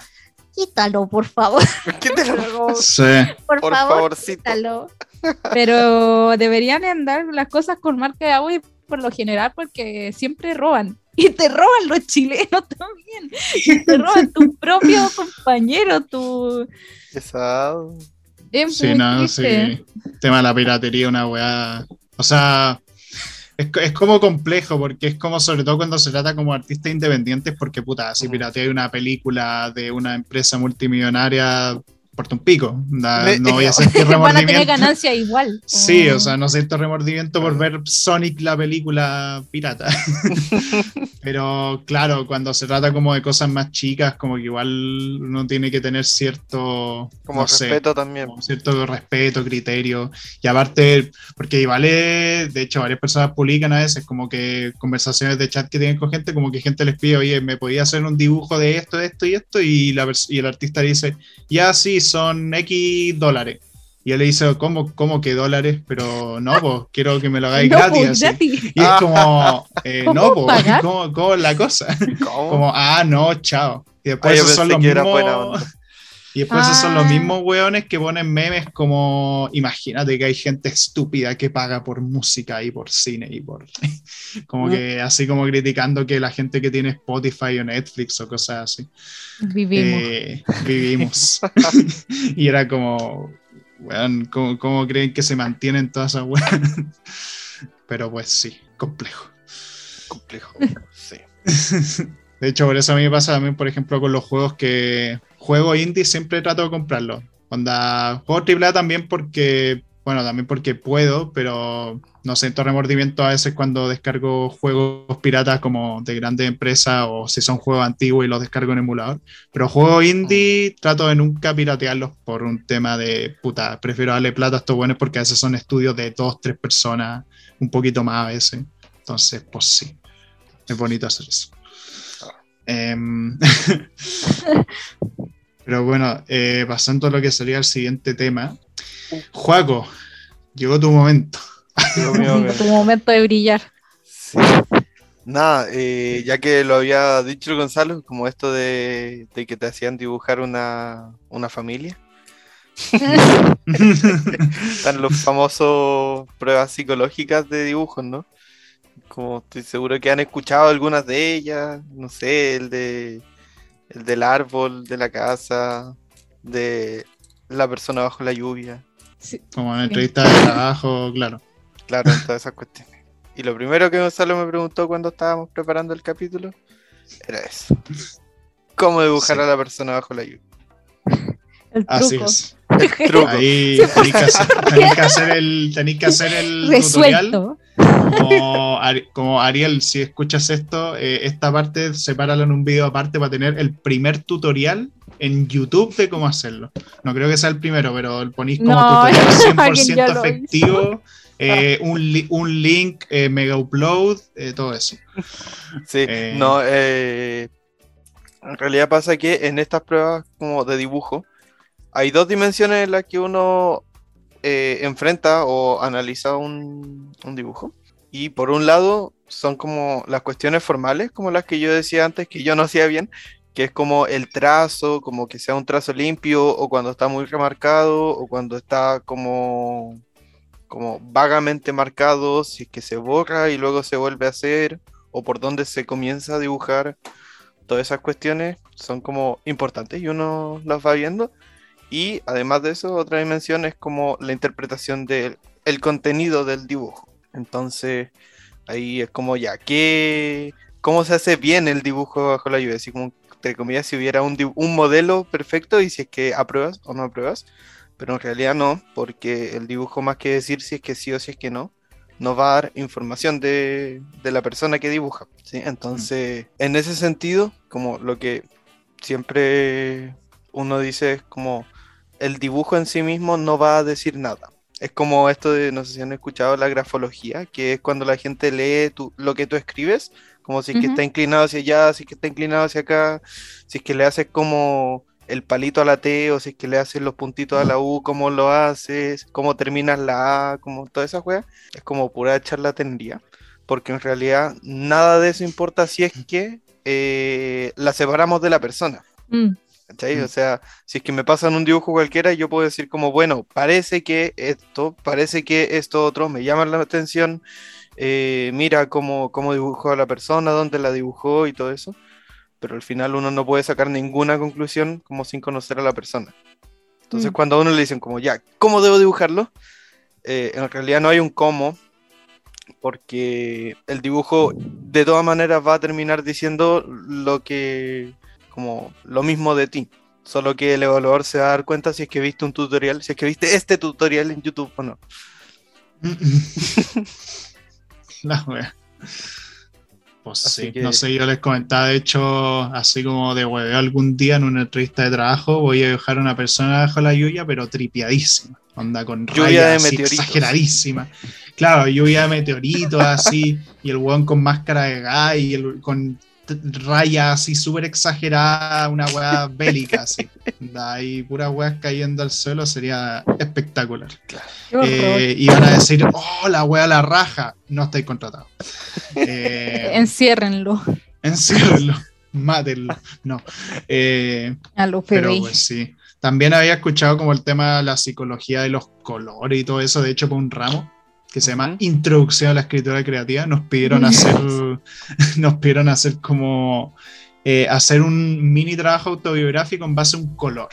quítalo, por favor. ¿Qué te lo- Pero como, Sí. por, Por favor, favorcito. quítalo. Pero deberían andar las cosas con marca de agua y por lo general porque siempre roban. Y te roban los chilenos también. Y te roban tu propio compañero, tu... Pesado. Es Sí, no, triste. sí. Tema de la piratería, una weá. O sea, es, co- es como complejo, porque es como, sobre todo cuando se trata como artistas independientes, porque puta, si Ujú. pirateas una película de una empresa multimillonaria, porta un pico. Da- no voy a sentir Van a tener remordimiento. ganancia igual. Sí, Oh. o sea, no siento remordimiento por ver Sonic la película pirata. Pero claro, cuando se trata como de cosas más chicas, como que igual uno tiene que tener cierto, Como no sé, respeto también. como cierto respeto, criterio. Y aparte, porque igual, es- de hecho, varias personas publican a veces como que conversaciones de chat que tienen con gente, como que gente les pide, oye, ¿me podía hacer un dibujo de esto, de esto y esto? Y, la y el artista dice, ya sí, son X dólares. Y yo le dice, ¿cómo, cómo que dólares? Pero no, pues quiero que me lo hagáis No, gratis. pues, así. Y es como, eh, ¿Cómo no, pues? ¿cómo, cómo es la cosa? ¿Cómo? Como, ah, no, chao. Y después Ah, yo esos son los que era buena mismos. Y después esos son los Ah. mismos weones que ponen memes como, imagínate que hay gente estúpida que paga por música y por cine y por... como Mm. que así como criticando que la gente que tiene Spotify o Netflix o cosas así. Vivimos. Eh, vivimos. y era como, weón, ¿cómo, cómo creen que se mantienen todas esas weas? Pero pues sí, complejo. Complejo. Sí. De hecho, por eso a mí me pasa también, por ejemplo, con los juegos que juego indie, siempre trato de comprarlos. Onda, juego AAA también porque, bueno, también porque puedo, pero no siento remordimiento a veces cuando descargo juegos piratas como de grandes empresas o si son juegos antiguos y los descargo en emulador. Pero juegos indie trato de nunca piratearlos por un tema de puta, prefiero darle plata a estos buenos porque a veces son estudios de dos, tres personas, un poquito más a veces. Entonces, pues sí, es bonito hacer eso. Em, Pero bueno, eh, pasando a lo que sería el siguiente tema. Juaco, llegó tu momento. Tu momento de brillar. Sí. Nada, eh, ya que lo había dicho Gonzalo, como esto de, de que te hacían dibujar una, una familia. Están los famosos pruebas psicológicas de dibujos, ¿no? Como estoy seguro que han escuchado algunas de ellas, no sé, el de el del árbol, de la casa, de la persona bajo la lluvia, Sí. Como en entrevista de trabajo, claro. claro, en todas esas cuestiones. Y lo primero que Gonzalo me preguntó cuando estábamos preparando el capítulo era eso. ¿Cómo dibujar Sí. a la persona bajo la lluvia? El Así truco. es. El truco. Ahí tenéis que hacer, tenéis que hacer el, tenéis que hacer el tutorial. Como, Ari- como Ariel, si escuchas esto, eh, esta parte sepáralo en un video aparte para tener el primer tutorial en YouTube de cómo hacerlo. No creo que sea el primero, pero ponéis como No, tutorial alguien ya 100% lo efectivo, eh, un, li- un link, eh, mega upload, eh, todo eso. Sí, Eh. no, eh, en realidad pasa que en estas pruebas como de dibujo hay dos dimensiones en las que uno eh, enfrenta o analiza un, un dibujo. Y por un lado son como las cuestiones formales, como las que yo decía antes, que yo no hacía bien, que es como el trazo, como que sea un trazo limpio, o cuando está muy remarcado, o cuando está como, como vagamente marcado, si es que se borra y luego se vuelve a hacer, o por dónde se comienza a dibujar. Todas esas cuestiones son como importantes y uno las va viendo. Y además de eso, otra dimensión es como la interpretación del el contenido del dibujo. Entonces, ahí es como ya, ¿qué, ¿cómo se hace bien el dibujo bajo la lluvia? Así como, entre comillas, si hubiera un, un modelo perfecto y si es que apruebas o no apruebas. Pero en realidad no, porque el dibujo más que decir si es que sí o si es que no, nos va a dar información de, de la persona que dibuja. ¿sí? Entonces, en ese sentido, como lo que siempre uno dice es como el dibujo en sí mismo no va a decir nada. Es como esto de, no sé si han escuchado la grafología, que es cuando la gente lee tu- lo que tú escribes, como si es que está inclinado hacia allá, si es que está inclinado hacia acá, si es que le haces como el palito a la T o si es que le haces los puntitos a la U, cómo lo haces, cómo terminas la A, como toda esa juega, es como pura charlatanería, porque en realidad nada de eso importa si es que eh, la separamos de la persona. Mm, ¿cachai? Mm. O sea, si es que me pasan un dibujo cualquiera, yo puedo decir como, bueno, parece que esto, parece que esto otro me llama la atención, eh, mira cómo, cómo dibujó a la persona, dónde la dibujó y todo eso, pero al final uno no puede sacar ninguna conclusión como sin conocer a la persona. Entonces Mm. cuando a uno le dicen como, ya, ¿cómo debo dibujarlo? Eh, en realidad no hay un cómo, porque el dibujo de todas maneras va a terminar diciendo lo que, como lo mismo de ti. Solo que el evaluador se va a dar cuenta si es que viste un tutorial, si es que viste este tutorial en YouTube o no. La wea. Pues Así sí, que- no sé, yo les comentaba, de hecho, así como de hueveo algún día en una entrevista de trabajo, voy a dibujar a una persona bajo la lluvia, pero tripiadísima, onda con Lluvia rayas de así meteoritos. exageradísima. Claro, lluvia de meteoritos así, y el weón con máscara de gas y el, con raya así súper exagerada, una weá bélica así. Ahí puras weas cayendo al suelo sería espectacular. Eh, y van a decir, oh, la wea la raja. No estáis contratados. Eh, enciérrenlo. Enciérrenlo. Mátenlo. No. Eh, a los pero pues sí. También había escuchado como el tema de la psicología de los colores y todo eso, de hecho, por un ramo que se llama Introducción a la Escritura Creativa, nos pidieron hacer, nos pidieron hacer como eh, hacer un mini trabajo autobiográfico en base a un color.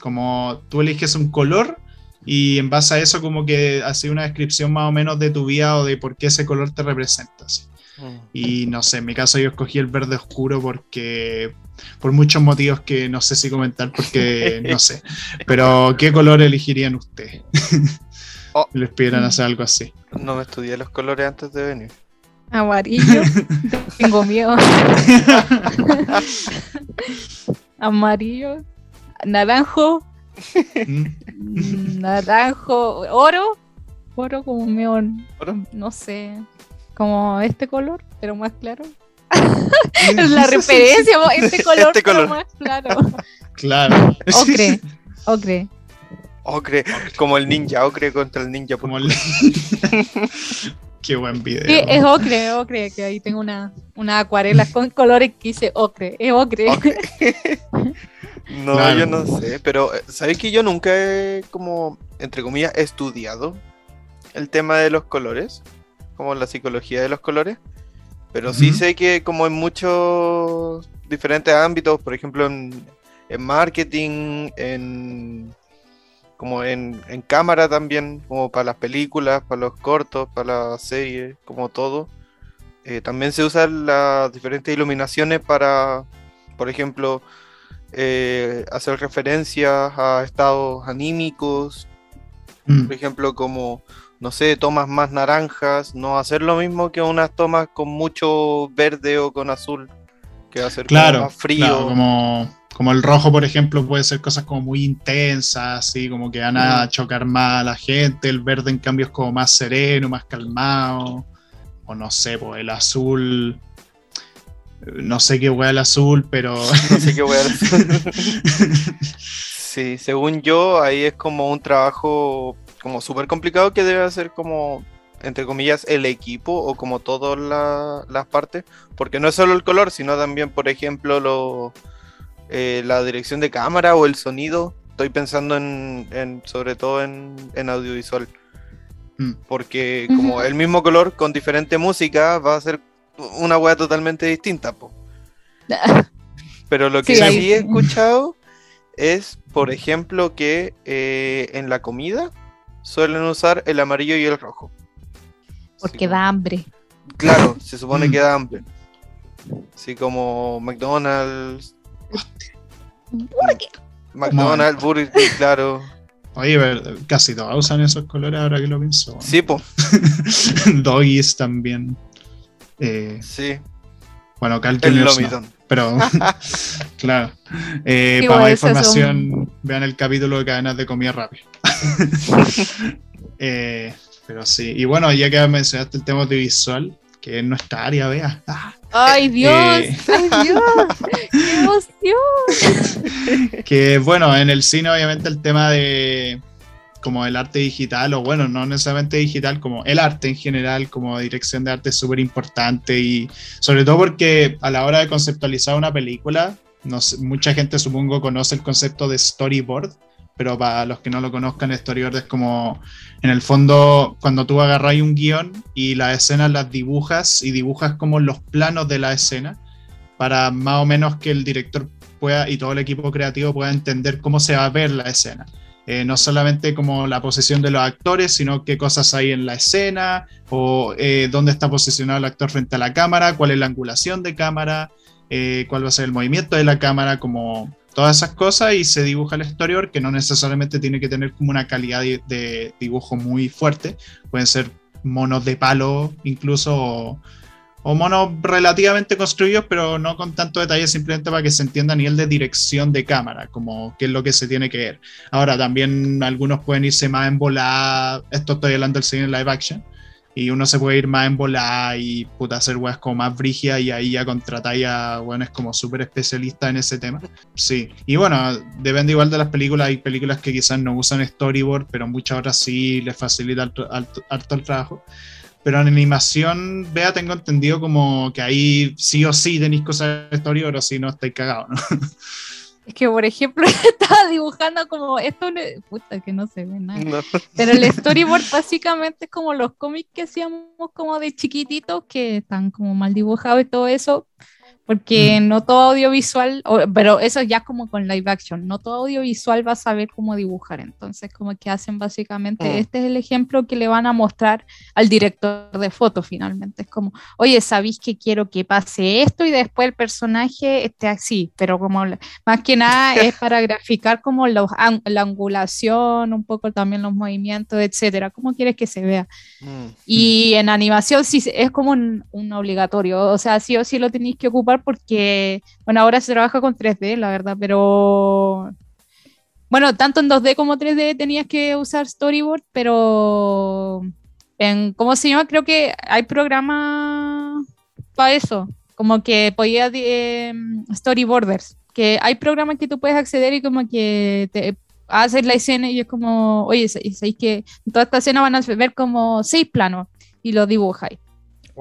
Como tú eliges un color y en base a eso como que hace una descripción más o menos de tu vida o de por qué ese color te representa. Mm. Y no sé, en mi caso yo escogí el verde oscuro porque por muchos motivos que no sé si comentar porque no sé. Pero ¿qué color elegirían ustedes? Oh. Les pidieran hacer algo así. No me estudié los colores antes de venir. Amarillo. Tengo miedo. Amarillo. Naranjo. Mm. Naranjo. Oro. Oro como medio. No sé. Como este color, pero más claro. la referencia, este color, este color. pero más claro. Claro. Ocre. Ocre. Ocre, como el ninja, Ocre contra el ninja. Como el... Qué buen video. Sí, es Ocre, Ocre, que ahí tengo una, una acuarela con colores que dice Ocre, es Ocre. no, yo no sé, pero eh, ¿sabes que yo nunca he, como, entre comillas, estudiado el tema de los colores? Como la psicología de los colores. Pero sí sé que como en muchos diferentes ámbitos, por ejemplo en, en marketing, en como en, cámara también, como para las películas, para los cortos, para las series, como todo. Eh, también se usan las diferentes iluminaciones para, por ejemplo, eh, hacer referencias a estados anímicos, mm. por ejemplo, como, no sé, tomas más naranjas, no hacer lo mismo que unas tomas con mucho verde o con azul, que va a ser más frío. como como el rojo, por ejemplo, puede ser cosas como muy intensas, así como que van a chocar más a la gente. El verde, en cambio, es como más sereno, más calmado. O no sé, pues el azul. No sé qué hueá el azul, pero. No sé qué hueá el azul. sí, según yo, ahí es como un trabajo como súper complicado que debe hacer como entre comillas, el equipo o como todas las partes, porque no es solo el color, sino también, por ejemplo, lo, eh, la dirección de cámara o el sonido. Estoy pensando en, sobre todo en, audiovisual. Mm. Porque como el mismo color con diferente música va a ser una wea totalmente distinta. Pero lo que sí, he escuchado es, por ejemplo, que eh, en la comida suelen usar el amarillo y el rojo. Porque da hambre. Claro, se supone que da hambre. Así como McDonald's, McDonald's, Burger claro. Oye, casi todos usan esos colores ahora que lo pienso. Sí, po. Doggies también. Eh, sí. Bueno, Calculus pero claro. Eh, para más información, vean el capítulo de cadenas de comida rápida. Eh, pero sí. Y bueno, ya que mencionaste el tema audiovisual, que es nuestra área, vea. Ah, ¡Ay, Dios! Eh, ¡Ay, Dios! ¡Qué emoción! que bueno, en el cine obviamente el tema de como el arte digital, o bueno, no necesariamente digital, como el arte en general, como dirección de arte es súper importante y sobre todo porque a la hora de conceptualizar una película, no mucha gente supongo conoce el concepto de storyboard, pero para los que no lo conozcan, Storyboard es como, en el fondo, cuando tú agarras un guion y las escenas las dibujas y dibujas como los planos de la escena, para más o menos que el director pueda y todo el equipo creativo pueda entender cómo se va a ver la escena. Eh, no solamente como la posición de los actores, sino qué cosas hay en la escena, o eh, dónde está posicionado el actor frente a la cámara, cuál es la angulación de cámara, eh, cuál va a ser el movimiento de la cámara, como todas esas cosas y se dibuja el exterior que no necesariamente tiene que tener como una calidad de, dibujo muy fuerte. Pueden ser monos de palo incluso o, monos relativamente construidos pero no con tanto detalle simplemente para que se entienda a nivel de dirección de cámara, como qué es lo que se tiene que ver. Ahora también algunos pueden irse más en volada, esto estoy hablando del cine live action, y uno se puede ir más en volar y puta hacer weas como más brigia y ahí ya contratáis a weones como súper especialistas en ese tema. Sí, y bueno, depende igual de las películas, hay películas que quizás no usan storyboard, pero muchas otras sí les facilita harto, el trabajo. Pero en animación, vea, tengo entendido como que ahí sí o sí tenéis cosas de storyboard o si no estáis cagados, ¿no? Es que, por ejemplo, estaba dibujando como esto, puta, que no se ve nada. Pero el storyboard básicamente es como los cómics que hacíamos como de chiquititos, que están como mal dibujados y todo eso porque mm. no todo audiovisual, pero eso ya como con live action, no todo audiovisual va a saber cómo dibujar, entonces como que hacen básicamente, mm. este es el ejemplo que le van a mostrar al director de foto finalmente, es como, oye, ¿sabéis que quiero que pase esto y después el personaje esté así? Pero como más que nada es para graficar como la angulación, un poco también los movimientos, etcétera, ¿cómo quieres que se vea? Mm. Y en animación sí es como un, un obligatorio, o sea, sí o sí lo tenéis que ocupar porque, bueno, ahora se trabaja con 3D, la verdad, pero bueno, tanto en 2D como 3D tenías que usar storyboard, pero en, ¿cómo se llama? Creo que hay programas para eso, como que podía eh, storyboarders, que hay programas que tú puedes acceder y como que te haces la escena y es como, oye, sabéis que en toda esta escena van a ver como seis planos y lo dibujáis.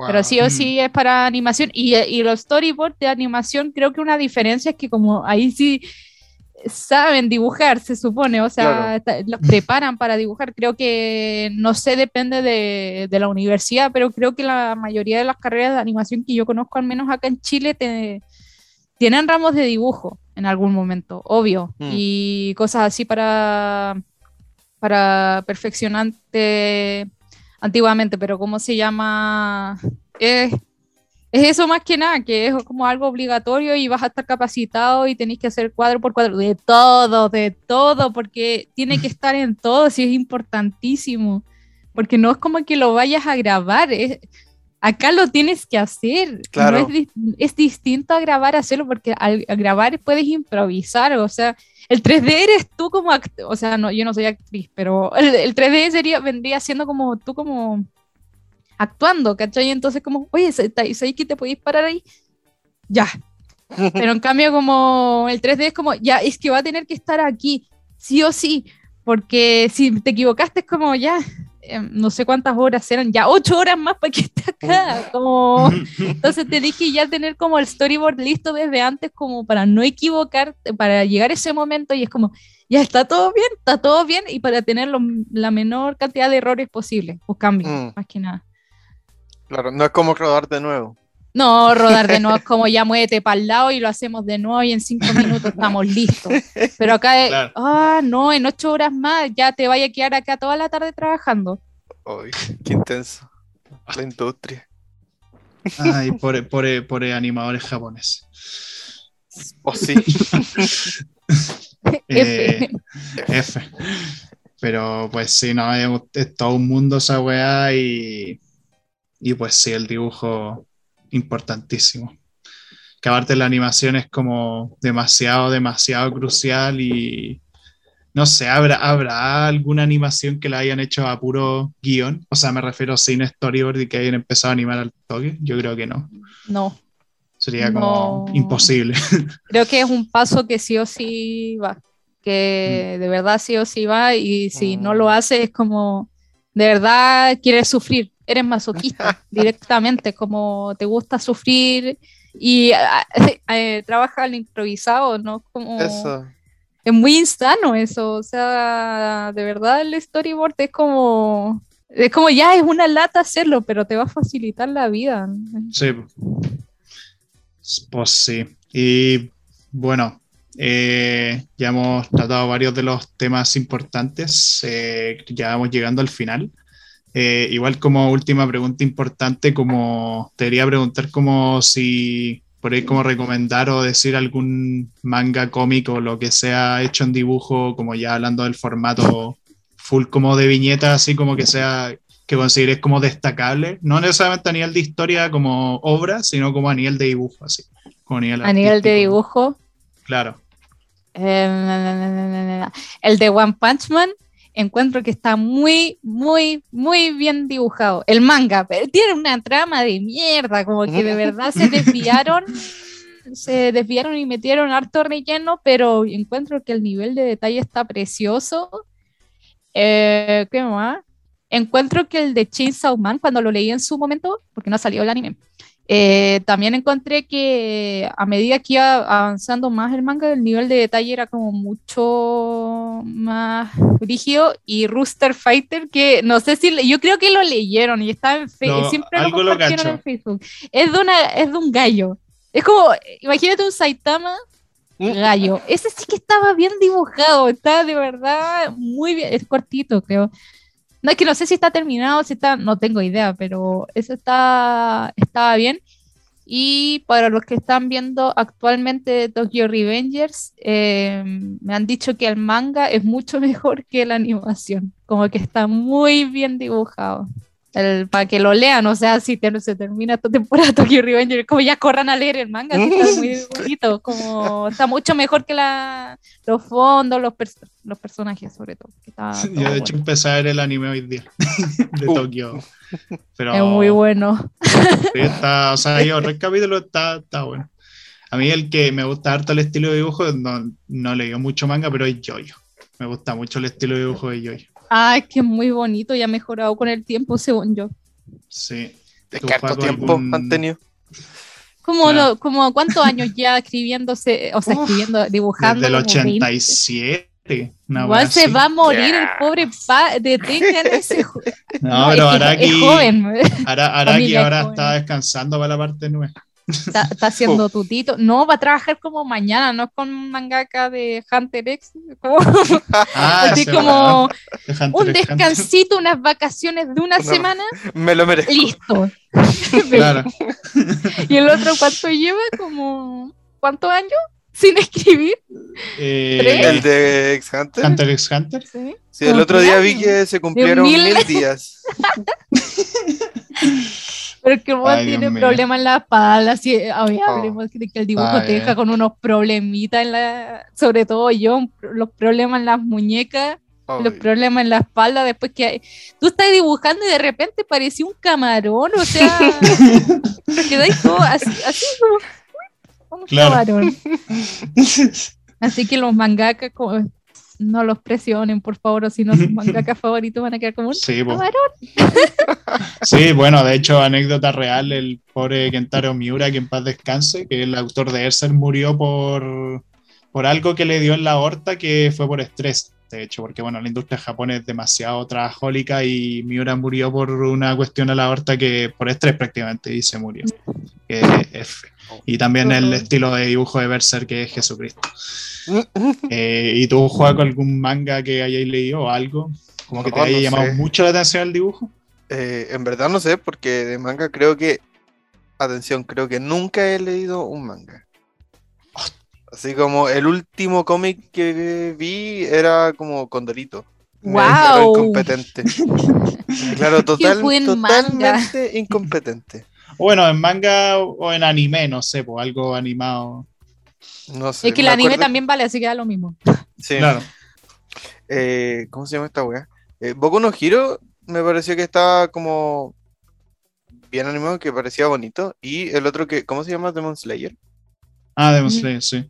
Pero sí o sí es para animación. Y, y los storyboards de animación, creo que una diferencia es que como ahí sí saben dibujar, se supone, o sea, los preparan para dibujar. Creo que, no sé, depende de, de, la universidad, pero creo que la mayoría de las carreras de animación que yo conozco, al menos acá en Chile, tienen ramos de dibujo en algún momento, obvio, mm. y cosas así para, para perfeccionante antiguamente, pero ¿cómo se llama? Es, eso más que nada, que es como algo obligatorio y vas a estar capacitado y tenés que hacer cuadro por cuadro, de todo, de todo, porque tiene que estar en todo, si es importantísimo, porque no es como que lo vayas a grabar, acá lo tienes que hacer, claro. es, distinto a grabar, hacerlo, porque al, al grabar puedes improvisar, o sea, el 3D eres tú como actor, o sea, no, yo no soy actriz, pero el, 3D sería, vendría siendo como tú como actuando, ¿cachai? Entonces como, oye, ¿sabes que te podéis parar ahí? Ya. Pero en cambio como el 3D es como, ya, es que va a tener que estar aquí, sí o sí, porque si te equivocaste es como, ya, no sé cuántas horas eran, ya ocho horas más para que esté acá. Como, entonces te dije ya tener como el storyboard listo desde antes, como para no equivocarte, para llegar a ese momento y es como, ya está todo bien, está todo bien y para tener la menor cantidad de errores posible o cambios, mm. más que nada. Claro, no es como rodar de nuevo. No, rodar de nuevo es como ya muévete para el lado y lo hacemos de nuevo y en cinco minutos estamos listos. Pero acá, ah, no, en ocho horas más ya te vaya a quedar acá toda la tarde trabajando. Uy, qué intenso. La industria. Ay, por, por, por animadores japoneses. Oh, sí. Eh, F. Pero pues sí, no, es, es, todo un mundo esa weá y, y pues sí, el dibujo importantísimo. Que aparte la animación es como demasiado, demasiado crucial y no sé, ¿habrá, ¿habrá alguna animación que la hayan hecho a puro guion? O sea, me refiero sin storyboard y que hayan empezado a animar al toque. Yo creo que no. No. Sería como imposible. Creo que es un paso que sí o sí va. Que mm. de verdad sí o sí va y si no lo mm. hace es como de verdad quieres sufrir eres masoquista directamente, como te gusta sufrir y eh, trabaja al improvisado, ¿no? Como... Es muy insano eso, o sea, de verdad el storyboard es como, es como ya es una lata hacerlo, pero te va a facilitar la vida. Sí, pues sí. Y bueno, eh, ya hemos tratado varios de los temas importantes, eh, ya vamos llegando al final. Eh, igual como última pregunta importante, como te quería preguntar como si por ahí como recomendar o decir algún manga cómico o lo que sea hecho en dibujo, como ya hablando del formato full como de viñeta, así como que sea que consideres como destacable, no necesariamente a nivel de historia como obra, sino como a nivel de dibujo, así. a nivel, de dibujo. Claro. Eh, el de One Punch Man encuentro que está muy, muy, muy bien dibujado. El manga, pero tiene una trama de mierda, como que de verdad se desviaron, se desviaron y metieron harto relleno, pero encuentro que el nivel de detalle está precioso. Eh, ¿Qué más? Encuentro que el de Chainsaw Man, cuando lo leí en su momento, porque no salió el anime, eh, también encontré que a medida que iba avanzando más el manga, el nivel de detalle era como mucho más rígido. Y Rooster Fighter, que no sé si yo creo que lo leyeron y está en Facebook, siempre lo compartieron en Facebook. Es de, una, es de un gallo. Es como, imagínate un Saitama mm. gallo. Ese sí que estaba bien dibujado, está de verdad muy bien, es cortito, creo. No es que no sé si está terminado, si está, no tengo idea, pero eso está, estaba bien. Y para los que están viendo actualmente Tokyo Revengers, eh, me han dicho que el manga es mucho mejor que la animación, como que está muy bien dibujado para que lo lean, o sea, si se termina esta temporada Tokyo Revenger, como ya corran a leer el manga, está muy bonito, como está mucho mejor que la, los fondos, los, los personajes sobre todo. Yo de hecho empecé a ver el anime hoy día de uh. Tokio. Pero, es muy bueno. está, o sea, yo el capítulo está, está bueno. A mí el que me gusta harto el estilo de dibujo, no, no leo mucho manga, pero es Jojo. Me gusta mucho el estilo de dibujo de Jojo. Ah, es que es muy bonito y ha mejorado con el tiempo, según yo. Sí. ¿De cuánto tiempo han tenido? Como, como cuántos años ya escribiéndose, o sea, escribiendo, dibujando. Desde el 87. Igual se va a morir el pobre pa de ese No, pero Araki, es joven. Araki ahora está descansando para la parte nueva. Está, haciendo tutito. No, va a trabajar como mañana, no es con mangaka de Hunter X. Ah, así como un descansito, unas vacaciones de una semana. Me lo merezco. Listo. Claro. ¿Y el otro cuánto lleva? Como, ¿Cuántos años? Sin escribir. Eh, el de X Hunter. Hunter X Hunter. Sí, el otro día vi que se cumplieron mil días. Pero que vos tiene problemas en la espalda, si, hablemos de que el dibujo te deja con unos problemitas en la, sobre todo yo, los problemas en las muñecas, los problemas en la espalda, después que tú estás dibujando y de repente parecía un camarón, o sea, quedáis todo así, así como, un camarón. Así que los mangakas como, no los presionen, por favor, o si no, sus mangakas favoritos van a quedar como un sí, sí, bueno, de hecho, anécdota real, el pobre Kentaro Miura, que en paz descanse, que el autor de Erser murió por, por algo que le dio en la aorta que fue por estrés, de hecho, porque bueno, la industria japonesa es demasiado trabajólica y Miura murió por una cuestión a la aorta que por estrés prácticamente y se murió. Y también el estilo de dibujo de Berser que es Jesucristo. Eh, ¿Y tú juegas con algún manga que hayáis leído o algo? Como que te haya llamado mucho la atención el dibujo. Eh, en verdad no sé, porque de manga creo que. Atención, creo que nunca he leído un manga. Así como el último cómic que vi era como Condorito. ¡Wow! incompetente. claro, total, totalmente incompetente. Bueno, en manga o en anime, no sé, pues algo animado. No sé. Es que el anime también vale, así que da lo mismo. Sí. Claro. Eh, ¿Cómo se llama esta weá? Eh, Boku no Hiro me pareció que estaba como bien animado, que parecía bonito. Y el otro que, ¿cómo se llama? Demon Slayer. Ah, Demon Slayer, sí.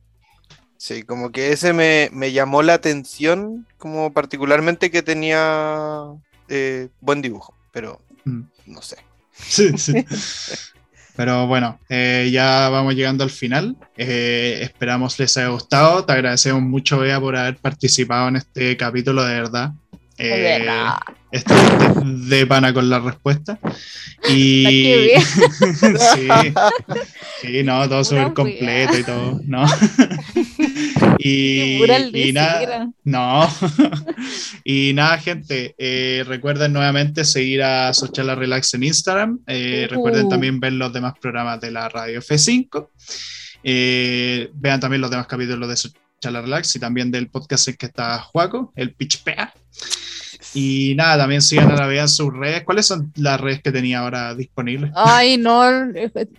Sí, como que ese me, llamó la atención, como particularmente que tenía eh, buen dibujo, pero mm. no sé. Sí, sí. Pero bueno, eh, ya vamos llegando al final. Eh, esperamos les haya gustado. Te agradecemos mucho, Bea, por haber participado en este capítulo, de verdad. Eh, de pana con la respuesta. Y. sí, sí, no, todo súper completo y todo. No. Y, y nada. No. y nada, gente. Eh, recuerden nuevamente seguir a Sociala Relax en Instagram. Eh, recuerden uh. también ver los demás programas de la radio F5. Eh, vean también los demás capítulos de Sociala Relax y también del podcast en que está Juaco, el Pitch Pea. Y nada, también sigan a la vez en sus redes. ¿Cuáles son las redes que tenía ahora disponibles? Ay, no,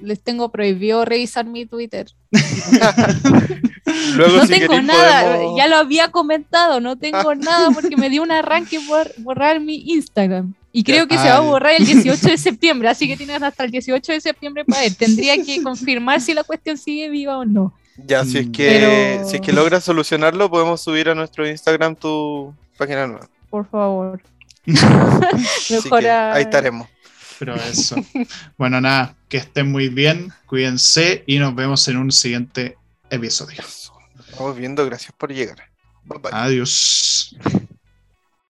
les tengo prohibido revisar mi Twitter. Luego, no si tengo nada, podemos- ya lo había comentado, no tengo nada porque me dio un arranque por borrar mi Instagram. Y creo que se va a borrar el 18 de septiembre, así que tienes hasta el 18 de septiembre para ver. Tendría que confirmar si la cuestión sigue viva o no. Ya, si es Mm. que, Pero- si es que logras solucionarlo, podemos subir a nuestro Instagram tu página nueva. Por favor. Así Mejor que a- ahí estaremos. Pero eso. Bueno, nada, que estén muy bien, cuídense y nos vemos en un siguiente episodio. Vamos viendo, gracias por llegar. Bye bye. Adiós.